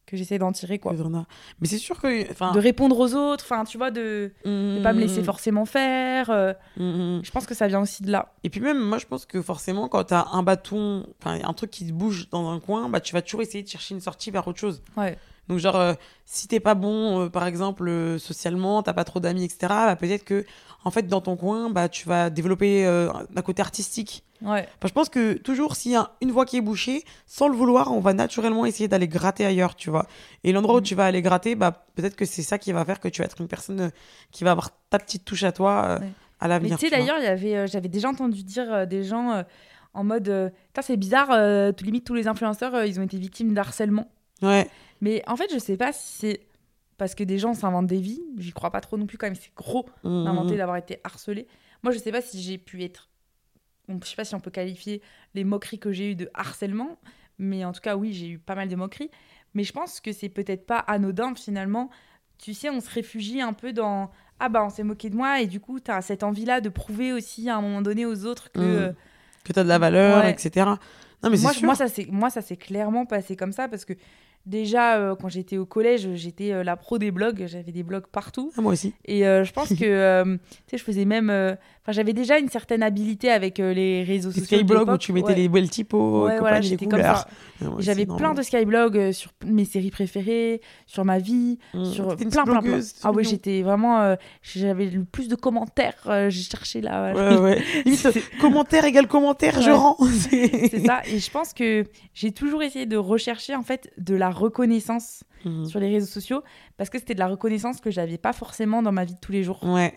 que j'essaie d'en tirer, quoi. As. Mais c'est sûr que. enfin, De répondre aux autres, enfin, tu vois, de ne pas me laisser mm, forcément faire. euh, mm, mm. je pense que ça vient aussi de là. Et puis même, moi, je pense que forcément, quand t'as un bâton, enfin, un truc qui te bouge dans un coin, bah, tu vas toujours essayer de chercher une sortie vers autre chose. Ouais. Donc, genre, euh, si t'es pas bon, euh, par exemple, euh, socialement, t'as pas trop d'amis, etc., bah, peut-être que, en fait, dans ton coin, bah, tu vas développer un côté artistique. Ouais. Enfin, je pense que toujours, s'il y a une voie qui est bouchée, sans le vouloir, on va naturellement essayer d'aller gratter ailleurs, tu vois. Et l'endroit où tu vas aller gratter, bah, peut-être que c'est ça qui va faire que tu vas être une personne qui va avoir ta petite touche à toi Ouais. à Mais l'avenir. tu sais, d'ailleurs, j'avais déjà entendu dire des gens en mode euh, c'est bizarre, euh, limite tous les influenceurs, euh, ils ont été victimes d'harcèlement. Ouais. Mais en fait, je sais pas si c'est parce que des gens s'inventent des vies. J'y crois pas trop non plus, quand même. C'est gros Mhm. d'inventer d'avoir été harcelé. Moi, je sais pas si j'ai pu être. je sais pas si on peut qualifier les moqueries que j'ai eues de harcèlement. Mais en tout cas, oui, j'ai eu pas mal de moqueries. Mais je pense que c'est peut-être pas anodin finalement. Tu sais, on se réfugie un peu dans Ah bah, on s'est moqué de moi. Et du coup, tu as cette envie-là de prouver aussi à un moment donné aux autres que. Mhm. euh, Que t'as de la valeur, Ouais. etc. Non, mais moi, c'est je- sûr. moi, ça s'est- moi, ça s'est clairement passé comme ça parce que déjà, euh, quand j'étais au collège, j'étais euh, la pro des blogs. J'avais des blogs partout. Ah, moi aussi. Et euh, je pense que, tu sais, je faisais même. Enfin, j'avais déjà une certaine habilité avec euh, les réseaux Les sociaux. Skyblog où tu mettais Ouais. les belles typos, Ouais, voilà, j'étais comme ça. Ah, J'avais plein de Skyblogs euh, sur mes séries préférées, sur ma vie, Mm. sur plein, plein, plein. c'est Ah ouais, j'étais vraiment. euh, J'avais le plus de commentaires. euh, J'ai cherché là. Ouais, commentaire égale commentaire, je rends. C'est ça. Et je pense que j'ai toujours essayé de rechercher en fait de la reconnaissance Mhm. sur les réseaux sociaux parce que c'était de la reconnaissance que j'avais pas forcément dans ma vie de tous les jours. Ouais.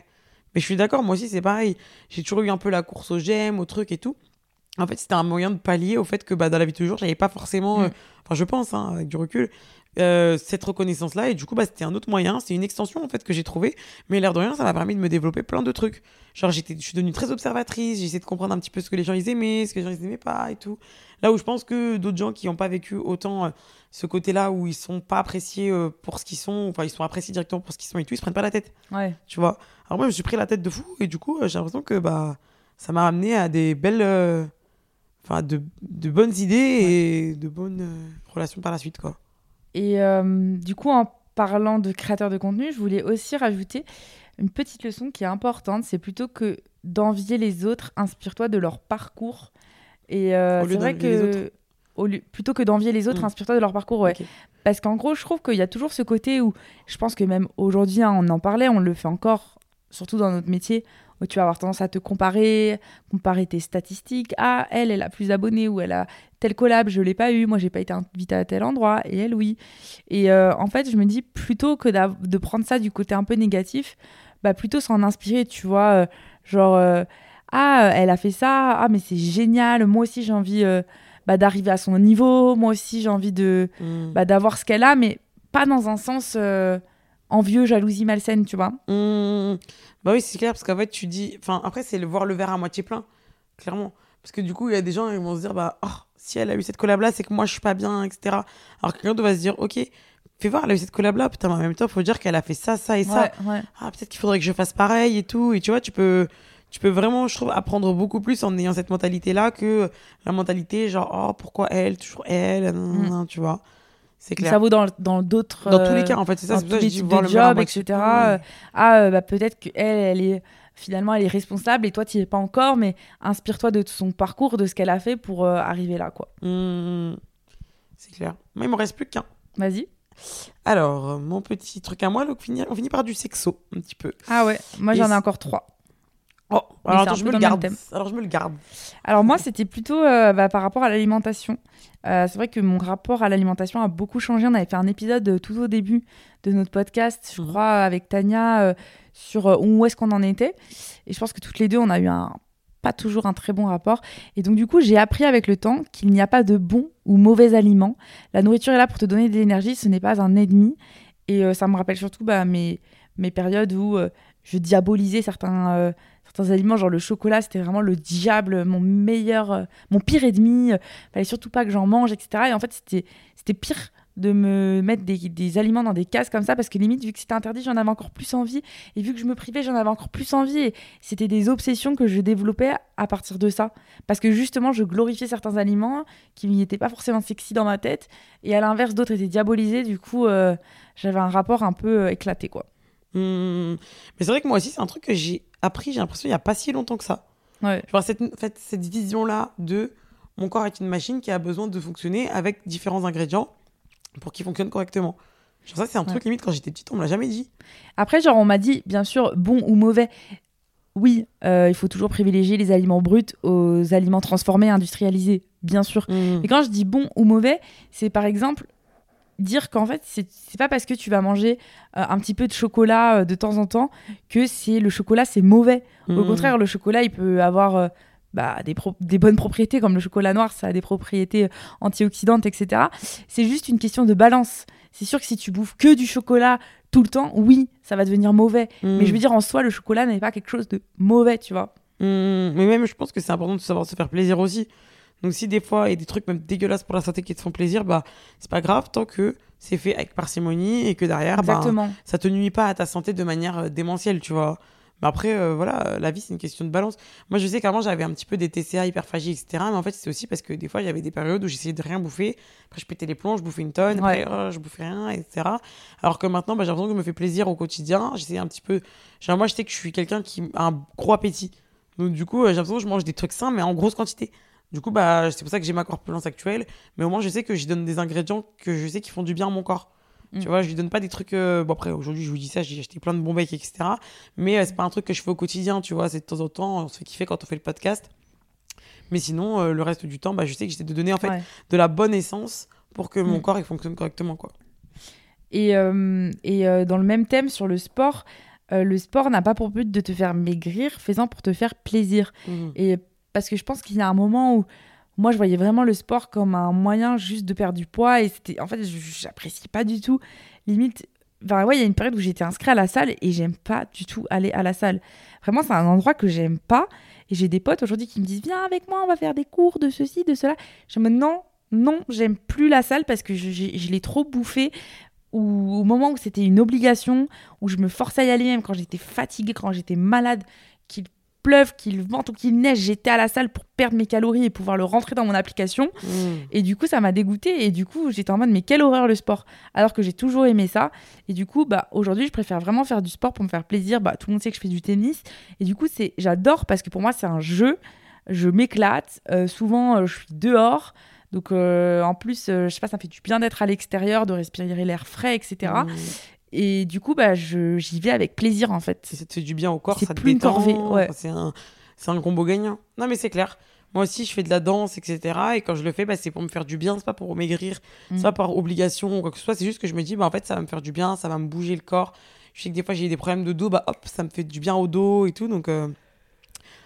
Mais je suis d'accord, moi aussi, c'est pareil. J'ai toujours eu un peu la course aux gemmes, au truc et tout. En fait, c'était un moyen de pallier au fait que bah, dans la vie de tous les jours, j'avais pas forcément, Mm. euh, enfin, je pense, hein, avec du recul, euh, cette reconnaissance-là. Et du coup, bah, c'était un autre moyen. C'est une extension, en fait, que j'ai trouvé. Mais l'air de rien, ça m'a permis de me développer plein de trucs. Genre, j'étais, je suis devenue très observatrice. J'ai essayé de comprendre un petit peu ce que les gens ils aimaient, ce que les gens ils aimaient pas et tout. Là où je pense que d'autres gens qui n'ont pas vécu autant euh, ce côté-là où ils sont pas appréciés euh, pour ce qu'ils sont, enfin, ils sont appréciés directement pour ce qu'ils sont et tout, ils se prennent pas la tête Ouais. tu vois? Alors moi, je me suis pris la tête de fou et du coup, j'ai l'impression que bah, ça m'a amené à des belles, enfin, de, de bonnes idées et de bonnes euh, relations par la suite, quoi. Et euh, du coup, en parlant de créateurs de contenu, je voulais aussi rajouter une petite leçon qui est importante. C'est plutôt que d'envier les autres, inspire-toi de leur parcours. Et euh, c'est vrai que au lieu- plutôt que d'envier les autres, Mm. inspire-toi de leur parcours. Ouais. Parce qu'en gros, je trouve qu'il y a toujours ce côté où je pense que même aujourd'hui, hein, on en parlait, on le fait encore, surtout dans notre métier, où tu vas avoir tendance à te comparer, comparer tes statistiques. Ah, elle, elle a plus d'abonnés ou elle a tel collab, je l'ai pas eu, moi j'ai pas été invitée à tel endroit et elle oui. Et euh, en fait, je me dis plutôt que de prendre ça du côté un peu négatif, bah plutôt s'en inspirer, tu vois, euh, genre euh, ah, elle a fait ça, ah mais c'est génial, moi aussi j'ai envie bah, d'arriver à son niveau, moi aussi j'ai envie de Mm. bah, d'avoir ce qu'elle a, mais pas dans un sens envieux, jalousie malsaine, tu vois. Mm. Bah oui, c'est clair, parce qu'en fait, tu dis. Enfin, après, c'est le voir le verre à moitié plein, clairement. Parce que du coup, il y a des gens qui vont se dire, bah, oh, si elle a eu cette collab-là, c'est que moi, je suis pas bien, etc. Alors que quelqu'un d'autre va se dire, ok, fais voir, elle a eu cette collab-là, putain, mais en même temps, faut dire qu'elle a fait ça, ça et ça. Ouais, ah peut-être qu'il faudrait que je fasse pareil et tout et tu vois tu peux tu peux vraiment je trouve apprendre beaucoup plus en ayant cette mentalité là que la mentalité genre oh pourquoi elle toujours elle nan, tu vois c'est clair Ça vaut dans d'autres. dans tous euh, les cas en fait c'est ça dans c'est pour ça que je dis voir le moitié etc. euh, Ah, euh, bah, peut-être qu'elle, elle est finalement, elle est responsable et toi, tu es pas encore, mais inspire-toi de son parcours, de ce qu'elle a fait pour euh, arriver là, quoi. Mmh, c'est clair moi il m'en reste plus qu'un Vas-y. alors euh, mon petit truc à moi donc, finir- on finit par du sexo un petit peu Ah ouais, moi j'en ai encore trois. Oh alors attends, je me le garde alors je me le garde Alors moi, c'était plutôt euh, bah, par rapport à l'alimentation. Euh, c'est vrai que mon rapport à l'alimentation a beaucoup changé. On avait fait un épisode euh, tout au début de notre podcast, je Mhm. crois, avec Tania, sur où est-ce qu'on en était. Et je pense que toutes les deux, on a eu un pas toujours un très bon rapport. Et donc du coup, j'ai appris avec le temps qu'il n'y a pas de bon ou mauvais aliments. La nourriture est là pour te donner de l'énergie, ce n'est pas un ennemi. Et ça me rappelle surtout bah, mes, mes périodes où je diabolisais certains, certains aliments, genre le chocolat, c'était vraiment le diable, mon meilleur, euh, mon pire ennemi. euh, fallait surtout pas que j'en mange, etc. Et en fait, c'était c'était pire de me mettre des, aliments dans des cases comme ça parce que limite vu que c'était interdit j'en avais encore plus envie. Et vu que je me privais j'en avais encore plus envie. Et c'était des obsessions que je développais à partir de ça. Parce que justement je glorifiais certains aliments qui n'étaient pas forcément sexy dans ma tête. Et à l'inverse d'autres étaient diabolisés. Du coup euh, j'avais un rapport un peu éclaté quoi Hmm. Mais c'est vrai que moi aussi, c'est un truc que j'ai appris, j'ai l'impression, il n'y a pas si longtemps que ça. ouais Genre cette, en fait, cette vision-là de mon corps est une machine qui a besoin de fonctionner avec différents ingrédients pour qu'il fonctionne correctement. Genre ça, c'est un truc limite quand j'étais petite, on me l'a jamais dit. Après, genre, on m'a dit, bien sûr, bon ou mauvais. Oui, euh, il faut toujours privilégier les aliments bruts aux aliments transformés, industrialisés, bien sûr. Hmm. Mais quand je dis bon ou mauvais, c'est par exemple dire qu'en fait, c'est pas parce que tu vas manger euh, un petit peu de chocolat euh, de temps en temps que c'est le chocolat, c'est mauvais. Au Hmm. contraire, le chocolat, il peut avoir euh, bah, des, pro- des bonnes propriétés, comme le chocolat noir, ça a des propriétés antioxydantes, etc. C'est juste une question de balance. C'est sûr que si tu bouffes que du chocolat tout le temps, oui, ça va devenir mauvais. Hmm. Mais je veux dire, en soi, le chocolat n'est pas quelque chose de mauvais, tu vois. Hmm, mais même, je pense que c'est important de savoir se faire plaisir aussi. Donc, si des fois, il y a des trucs même dégueulasses pour la santé qui te font plaisir, bah, c'est pas grave tant que c'est fait avec parcimonie et que derrière, bah, ça te nuit pas à ta santé de manière euh, démentielle, tu vois. Mais après, euh, voilà, la vie, c'est une question de balance. Moi, je sais qu'avant, j'avais un petit peu des TCA, hyperphagie, etc. Mais en fait, c'est aussi parce que des fois, il y avait des périodes où j'essayais de rien bouffer. Après, je pétais les plombs, je bouffais une tonne. Après, euh, je bouffais rien, etc. Alors que maintenant, bah, j'ai l'impression que je me fais plaisir au quotidien. J'essaie un petit peu. Genre, moi, je sais que je suis quelqu'un qui a un gros appétit. Donc, du coup, j'ai l'impression que je mange des trucs sains, mais en grosse quantité. Du coup, bah, c'est pour ça que j'ai ma corpulence actuelle. Mais au moins, je sais que je donne des ingrédients que je sais qui font du bien à mon corps. Mm. Tu vois, je lui donne pas des trucs. euh, Bon, après, aujourd'hui, je vous dis ça, j'ai acheté plein de bons becs, etc. Mais euh, c'est pas un truc que je fais au quotidien, tu vois. C'est de temps en temps, on se fait kiffer quand on fait le podcast. Mais sinon, euh, le reste du temps, bah, je sais que j'essaie de donner en fait Ouais. de la bonne essence pour que mon Mm. corps il fonctionne correctement, quoi. Et, euh, et dans le même thème sur le sport, le sport n'a pas pour but de te faire maigrir, faisant pour te faire plaisir. Mhm. Et parce que je pense qu'il y a un moment où moi je voyais vraiment le sport comme un moyen juste de perdre du poids et c'était en fait j'apprécie pas du tout. Limite enfin ouais il y a une période où j'étais inscrite à la salle et j'aime pas du tout aller à la salle. Vraiment c'est un endroit que j'aime pas et j'ai des potes aujourd'hui qui me disent viens avec moi on va faire des cours de ceci de cela. Je me dis non non j'aime plus la salle parce que je, je l'ai trop bouffé ou au moment où c'était une obligation où je me forçais à y aller même quand j'étais fatiguée quand j'étais malade pleuve, qu'il vente ou qu'il neige, j'étais à la salle pour perdre mes calories et pouvoir le rentrer dans mon application. Mhm. Et du coup, ça m'a dégoûté. Et du coup, j'étais en mode, mais quelle horreur le sport. Alors que j'ai toujours aimé ça. Et du coup, bah, aujourd'hui, je préfère vraiment faire du sport pour me faire plaisir. Bah, tout le monde sait que je fais du tennis. Et du coup, c'est, j'adore parce que pour moi, c'est un jeu. Je m'éclate. Euh, souvent, euh, je suis dehors. Donc, euh, en plus, euh, je sais pas, ça me fait du bien d'être à l'extérieur, de respirer l'air frais, etc. Et du coup, bah, j'y vais avec plaisir, en fait. Ça te fait du bien au corps, C'est ça te plus une détend. ouais. C'est un, c'est un combo gagnant. Non, mais c'est clair. Moi aussi, je fais de la danse, etc. Et quand je le fais, bah, c'est pour me faire du bien. C'est pas pour maigrir. Mm. C'est pas par obligation ou quoi que ce soit. C'est juste que je me dis, bah, en fait, ça va me faire du bien. Ça va me bouger le corps. Je sais que des fois, j'ai des problèmes de dos. Bah, hop, ça me fait du bien au dos et tout. Donc, euh,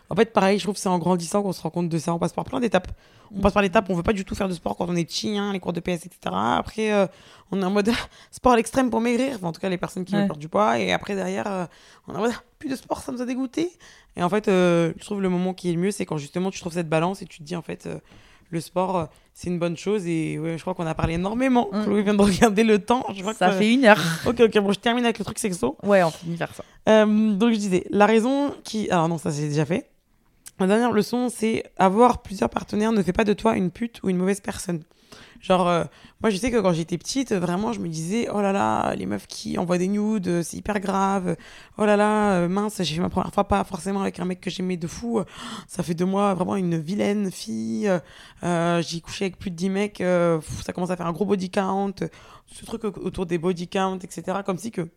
en fait, pareil, je trouve que c'est en grandissant qu'on se rend compte de ça. On passe par plein d'étapes. On passe par l'étape, on veut pas du tout faire de sport quand on est petit, hein, les cours de PS, etc. Après, euh, on est en mode sport à l'extrême pour maigrir. Enfin, en tout cas, les personnes qui veulent perdre du poids. Et après, derrière, euh, on est en mode plus de sport, ça nous a dégoûté. Et en fait, euh, je trouve le moment qui est le mieux, c'est quand justement tu trouves cette balance et tu te dis, en fait, le sport, c'est une bonne chose. Et ouais, je crois qu'on a parlé énormément. Mm. Chloé vient de regarder le temps. Je crois Ça que- fait une heure. Ok, ok, bon, je termine avec le truc sexo. Ouais, on finit par ça. Donc je disais, la raison qui... Alors non, ça c'est déjà fait. La dernière leçon, c'est avoir plusieurs partenaires ne fait pas de toi une pute ou une mauvaise personne. Genre, euh, moi je sais que quand j'étais petite, vraiment je me disais, oh là là, les meufs qui envoient des nudes, euh, c'est hyper grave. Oh là là, euh, mince, j'ai fait ma première fois pas forcément avec un mec que j'aimais de fou. Ça fait de moi vraiment une vilaine fille. Euh, j'ai couché avec plus de 10 mecs, euh, ça commence à faire un gros body count. Ce truc au- autour des body count, etc. Comme si que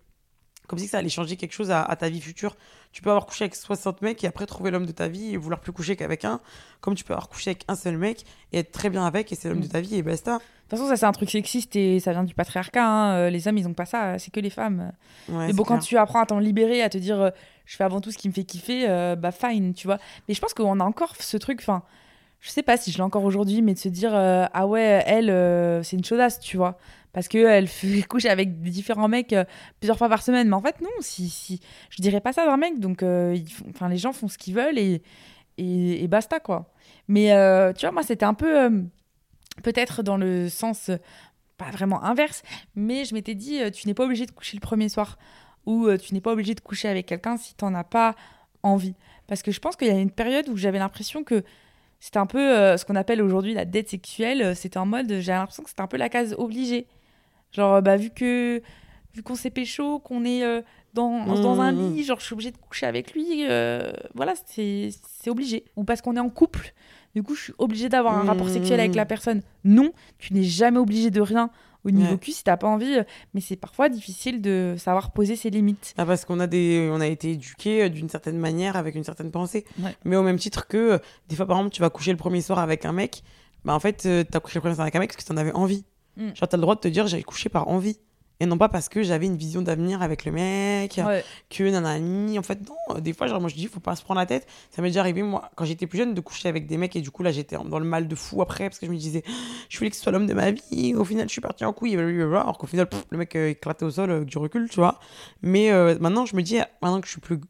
comme si ça allait changer quelque chose à, à ta vie future. Tu peux avoir couché avec 60 mecs et après trouver l'homme de ta vie et vouloir plus coucher qu'avec un, comme tu peux avoir couché avec un seul mec et être très bien avec et c'est l'homme Mm. de ta vie et basta. De toute façon, ça c'est un truc sexiste et ça vient du patriarcat. hein. Euh, Les hommes, ils ont pas ça, c'est que les femmes. Ouais, Mais bon, quand tu apprends à t'en libérer, à te dire euh, je fais avant tout ce qui me fait kiffer, euh, bah fine, tu vois. Mais je pense qu'on a encore ce truc, enfin, je sais pas si je l'ai encore aujourd'hui, mais de se dire euh, ah ouais, elle, euh, c'est une chaudasse, tu vois. Parce qu'elle fait coucher avec différents mecs euh, plusieurs fois par semaine. Mais en fait, non, si, si, je dirais pas ça d'un mec. Donc, euh, enfin, les gens font ce qu'ils veulent et, et, basta, quoi. Mais euh, tu vois, moi, c'était un peu euh, peut-être dans le sens euh, pas vraiment inverse, mais je m'étais dit, euh, tu n'es pas obligé de coucher le premier soir ou euh, tu n'es pas obligé de coucher avec quelqu'un si tu n'en as pas envie. Parce que je pense qu'il y a une période où j'avais l'impression que c'était un peu euh, ce qu'on appelle aujourd'hui la dette sexuelle. euh, C'était en mode, j'avais l'impression que c'était un peu la case obligée. Genre, euh, bah, vu que vu qu'on s'est pécho, qu'on est euh, dans, dans un Mmh. lit, genre, je suis obligée de coucher avec lui. euh, voilà, c'est obligé. Ou parce qu'on est en couple. Du coup, je suis obligée d'avoir un rapport sexuel avec la personne. Non, tu n'es jamais obligé de rien au niveau Ouais. cul si t'as pas envie. Mais c'est parfois difficile de savoir poser ses limites. Ah, parce qu'on a des, on a été éduqués euh, d'une certaine manière avec une certaine pensée. Ouais. Mais au même titre que des fois, par exemple, tu vas coucher le premier soir avec un mec, bah en fait, t'as couché le premier soir avec un mec parce que t'en avais envie. Mm. Genre, t'as le droit de te dire j'avais couché par envie. Et non pas parce que j'avais une vision d'avenir avec le mec, Ouais. que nanani. En fait, non. Des fois, genre, moi, je dis, faut pas se prendre la tête. Ça m'est déjà arrivé, moi, quand j'étais plus jeune, de coucher avec des mecs. Et du coup, là, j'étais dans le mal de fou après, parce que je me disais, je voulais que ce soit l'homme de ma vie. Au final, je suis parti en couille. blablabla. Alors qu'au final, pff, le mec euh, éclaté au sol, euh, avec du recul, tu vois. Mais euh, maintenant, je me dis, maintenant que je suis plus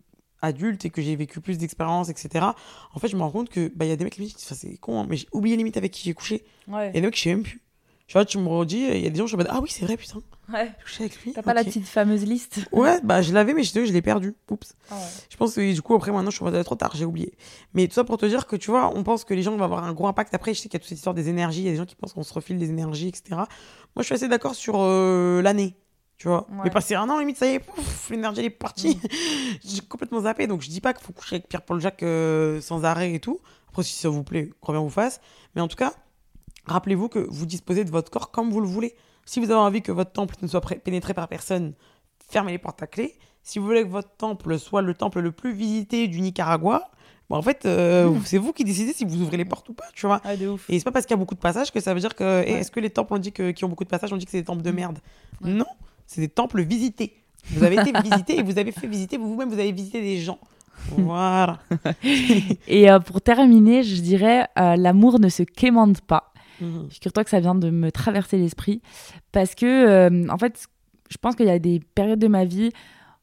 adulte et que j'ai vécu plus d'expériences, etc., en fait, je me rends compte que, bah, il y a des mecs, limite, enfin, c'est con, hein, mais j'ai oublié limite avec qui j'ai couché. Ouais. Et mecs, je sais même plus. Tu vois, tu me redis, il y a des gens, je me dis, ah oui, c'est vrai, putain, Ouais. j'ai couché avec lui. T'as pas la petite fameuse liste Ouais, bah, je l'avais, mais je, je l'ai perdu. Oups. Ah ouais. Je pense que du coup, après, maintenant, je suis en mode, trop tard, j'ai oublié. Mais tout ça pour te dire que, tu vois, on pense que les gens vont avoir un gros impact. Après, je sais qu'il y a toute cette histoire des énergies, il y a des gens qui pensent qu'on se refile des énergies, etc. Moi, je suis assez d'accord sur euh, l'année, tu vois. Ouais. Mais passer un an, limite, ça y est, pouf, l'énergie, elle est partie. j'ai complètement zappé, donc je dis pas qu'il faut coucher avec Pierre-Paul Jacques euh, sans arrêt et tout. Après, si ça vous plaît, grand bien vous fasse. Mais en tout cas, rappelez-vous que vous disposez de votre corps comme vous le voulez. Si vous avez envie que votre temple ne soit pénétré par personne, fermez les portes à clé. Si vous voulez que votre temple soit le temple le plus visité du Nicaragua, bah, en fait, euh, c'est vous qui décidez si vous ouvrez les portes ou pas, tu vois. Ouais, de ouf. Et c'est pas parce qu'il y a beaucoup de passages que ça veut dire que. Ouais. Est-ce que les temples on dit que, qui ont beaucoup de passages, on dit que c'est des temples de merde? Ouais. Non, c'est des temples visités. Vous avez été visité et vous avez fait visiter, vous-même, vous avez visité des gens. Voilà. Et euh, pour terminer, je dirais euh, l'amour ne se quémande pas. Mhm. Figure-toi que ça vient de me traverser l'esprit. Parce que, euh, en fait, je pense qu'il y a des périodes de ma vie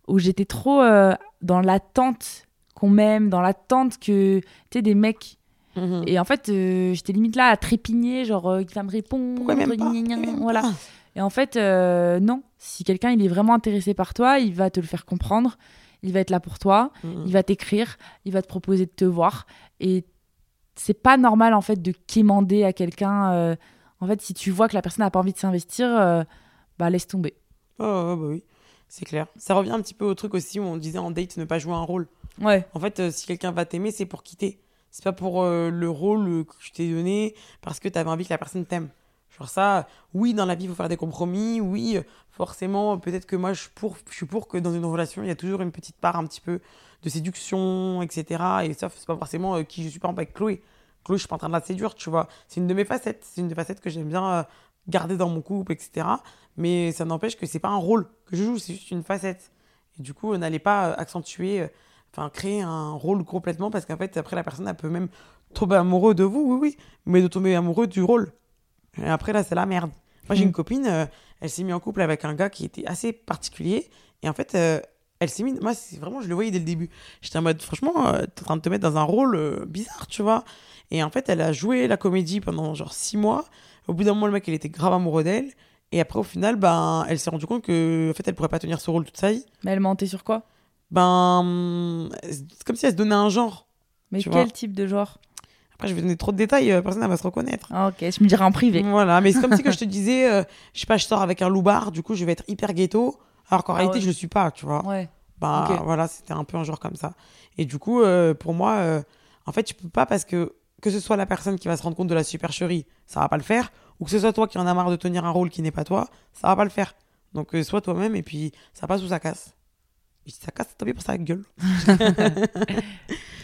où j'étais trop euh, dans l'attente qu'on m'aime, dans l'attente que, tu sais, des mecs. Mhm. Et en fait, euh, j'étais limite là à trépigner, genre, euh, qu'il va me répondre. Voilà. pas Et en fait, non. Si quelqu'un il est vraiment intéressé par toi, il va te le faire comprendre. Il va être là pour toi. Mhm. Il va t'écrire. Il va te proposer de te voir. Et c'est pas normal en fait de quémander à quelqu'un. euh, en fait, si tu vois que la personne n'a pas envie de s'investir, euh, bah laisse tomber. Oh, oh, bah oui, c'est clair. Ça revient un petit peu au truc aussi où on disait en date ne pas jouer un rôle. Ouais. En fait, euh, si quelqu'un va t'aimer, c'est pour quitter. C'est pas pour le rôle que je t'ai donné parce que t'avais envie que la personne t'aime. Genre ça, oui, dans la vie, il faut faire des compromis. Oui, euh, forcément, peut-être que moi, je, suis pour, que dans une relation, il y a toujours une petite part un petit peu de séduction, etc. Et ça, c'est pas forcément euh, qui je suis pas avec Chloé. Chloé, je suis pas en train de la séduire, tu vois. C'est une de mes facettes. C'est une des facettes que j'aime bien euh, garder dans mon couple, etc. Mais ça n'empêche que c'est pas un rôle que je joue, c'est juste une facette. Et du coup, n'allez pas euh, accentuer, euh, enfin, créer un rôle complètement parce qu'en fait, après, la personne, elle peut même tomber amoureux de vous, oui, oui, mais de tomber amoureux du rôle. Et après, là, c'est la merde. Moi, j'ai Mm. une copine, euh, elle s'est mise en couple avec un gars qui était assez particulier. Et en fait, euh, elle s'est mise. Moi, c'est vraiment, je le voyais dès le début. J'étais en mode, franchement, euh, t'es en train de te mettre dans un rôle euh, bizarre, tu vois. Et en fait, elle a joué la comédie pendant genre six mois. Au bout d'un moment, le mec, il était grave amoureux d'elle. Et après, au final, ben, elle s'est rendue compte que, en fait, elle pourrait pas tenir ce rôle toute sa vie. Mais elle mentait sur quoi? Ben, c'est comme si elle se donnait un genre. Mais quel vois. type de genre? Après, je vais donner trop de détails, euh, personne ne va se reconnaître. Ah, Ok, je me dirais en privé. Voilà, mais c'est comme si que je te disais, euh, je sais pas, je sors avec un loupard, du coup, je vais être hyper ghetto, alors qu'en Ah réalité, ouais. je le suis pas, tu vois. Ouais. Bah voilà, c'était un peu un genre comme ça. Et du coup, euh, pour moi, euh, en fait, tu peux pas parce que que ce soit la personne qui va se rendre compte de la supercherie, ça va pas le faire, ou que ce soit toi qui en a marre de tenir un rôle qui n'est pas toi, ça va pas le faire. Donc euh, sois toi-même et puis ça passe ou ça casse. Et si ça casse, tant pis pour sa gueule.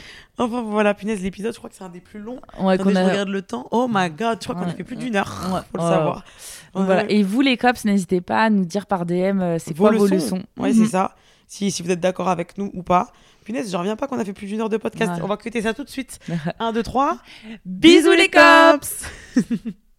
enfin voilà, punaise, l'épisode, je crois que c'est un des plus longs. Ouais, Attendez, je a- regarde le temps. Oh my god, je crois qu'on a fait plus d'une heure. Ouais. Faut le savoir. Donc voilà. Et vous, les cops, n'hésitez pas à nous dire par DM euh, c'est quoi vos leçons. Ouais, Mhm. c'est ça. Si, si vous êtes d'accord avec nous ou pas. Punaise, je reviens pas qu'on a fait plus d'une heure de podcast. On va cuter ça tout de suite. 1, 2, 3. Bisous les cops